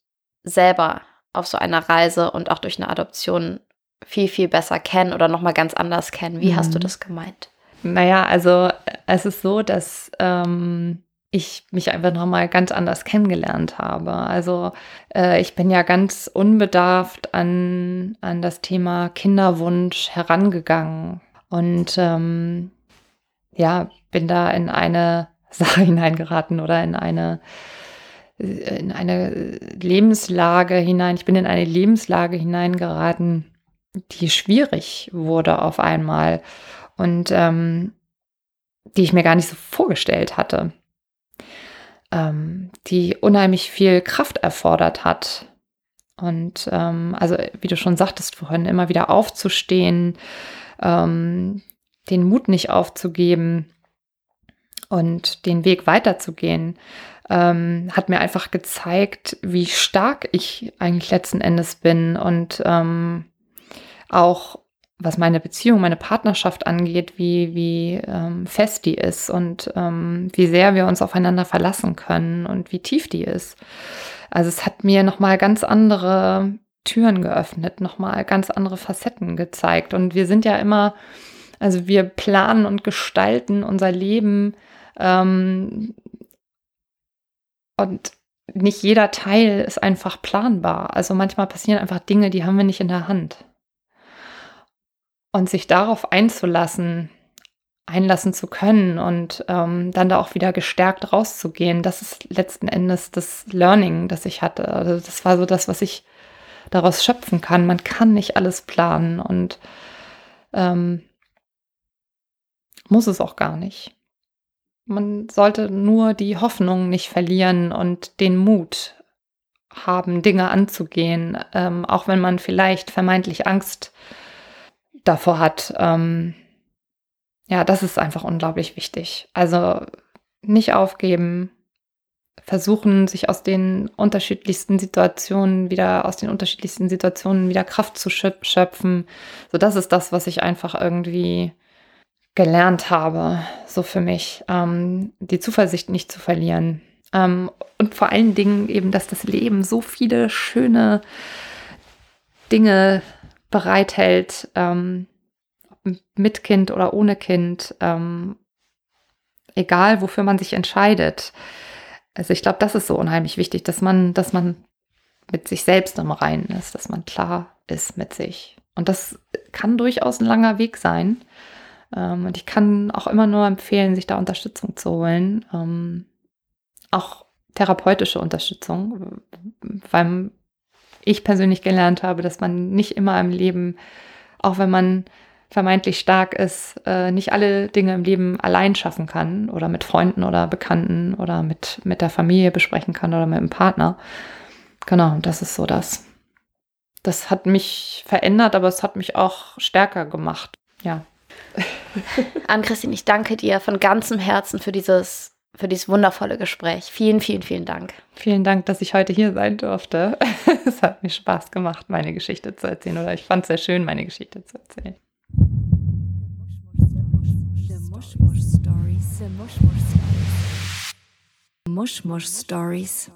selber auf so einer Reise und auch durch eine Adoption viel, viel besser kennen oder nochmal ganz anders kennen. Wie hast du Mhm. das gemeint? Naja, also es ist so, dass ähm, ich mich einfach nochmal ganz anders kennengelernt habe. Also äh, ich bin ja ganz unbedarft an, an das Thema Kinderwunsch herangegangen und ähm, ja, bin da in eine <laughs> Sache hineingeraten oder in eine in eine Lebenslage hinein. Ich bin in eine Lebenslage hineingeraten, die schwierig wurde auf einmal und ähm, die ich mir gar nicht so vorgestellt hatte, ähm, die unheimlich viel Kraft erfordert hat. Und ähm, also, wie du schon sagtest vorhin, immer wieder aufzustehen, ähm, den Mut nicht aufzugeben und den Weg weiterzugehen, ähm, hat mir einfach gezeigt, wie stark ich eigentlich letzten Endes bin und ähm, auch was meine Beziehung, meine Partnerschaft angeht, wie, wie ähm, fest die ist und ähm, wie sehr wir uns aufeinander verlassen können und wie tief die ist. Also es hat mir nochmal ganz andere Türen geöffnet, nochmal ganz andere Facetten gezeigt. Und wir sind ja immer, also wir planen und gestalten unser Leben ähm, und nicht jeder Teil ist einfach planbar. Also manchmal passieren einfach Dinge, die haben wir nicht in der Hand. Und sich darauf einzulassen, einlassen zu können und ähm, dann da auch wieder gestärkt rauszugehen, das ist letzten Endes das Learning, das ich hatte. Also das war so das, was ich daraus schöpfen kann. Man kann nicht alles planen und ähm, muss es auch gar nicht. Man sollte nur die Hoffnung nicht verlieren und den Mut haben, Dinge anzugehen, ähm, auch wenn man vielleicht vermeintlich Angst davor hat. Ähm, ja, das ist einfach unglaublich wichtig. Also nicht aufgeben, versuchen, sich aus den unterschiedlichsten Situationen wieder, aus den unterschiedlichsten Situationen wieder Kraft zu schöp- schöpfen. So, das ist das, was ich einfach irgendwie gelernt habe, so für mich, ähm, die Zuversicht nicht zu verlieren. Ähm, und vor allen Dingen eben, dass das Leben so viele schöne Dinge bereithält, ähm, mit Kind oder ohne Kind, ähm, egal wofür man sich entscheidet. Also ich glaube, das ist so unheimlich wichtig, dass man, dass man mit sich selbst im Reinen ist, dass man klar ist mit sich. Und das kann durchaus ein langer Weg sein. Ähm, und ich kann auch immer nur empfehlen, sich da Unterstützung zu holen. Ähm, auch therapeutische Unterstützung, weil ich persönlich gelernt habe, dass man nicht immer im Leben, auch wenn man vermeintlich stark ist, äh, nicht alle Dinge im Leben allein schaffen kann oder mit Freunden oder Bekannten oder mit, mit der Familie besprechen kann oder mit dem Partner. Genau, das ist so das, das hat mich verändert, aber es hat mich auch stärker gemacht. Ja. <laughs> Ann-Christine, ich danke dir von ganzem Herzen für dieses, für dieses wundervolle Gespräch. Vielen, vielen, vielen Dank. Vielen Dank, dass ich heute hier sein durfte. <laughs> es hat mir Spaß gemacht, meine Geschichte zu erzählen oder ich fand es sehr schön, meine Geschichte zu erzählen. Mushmush Stories.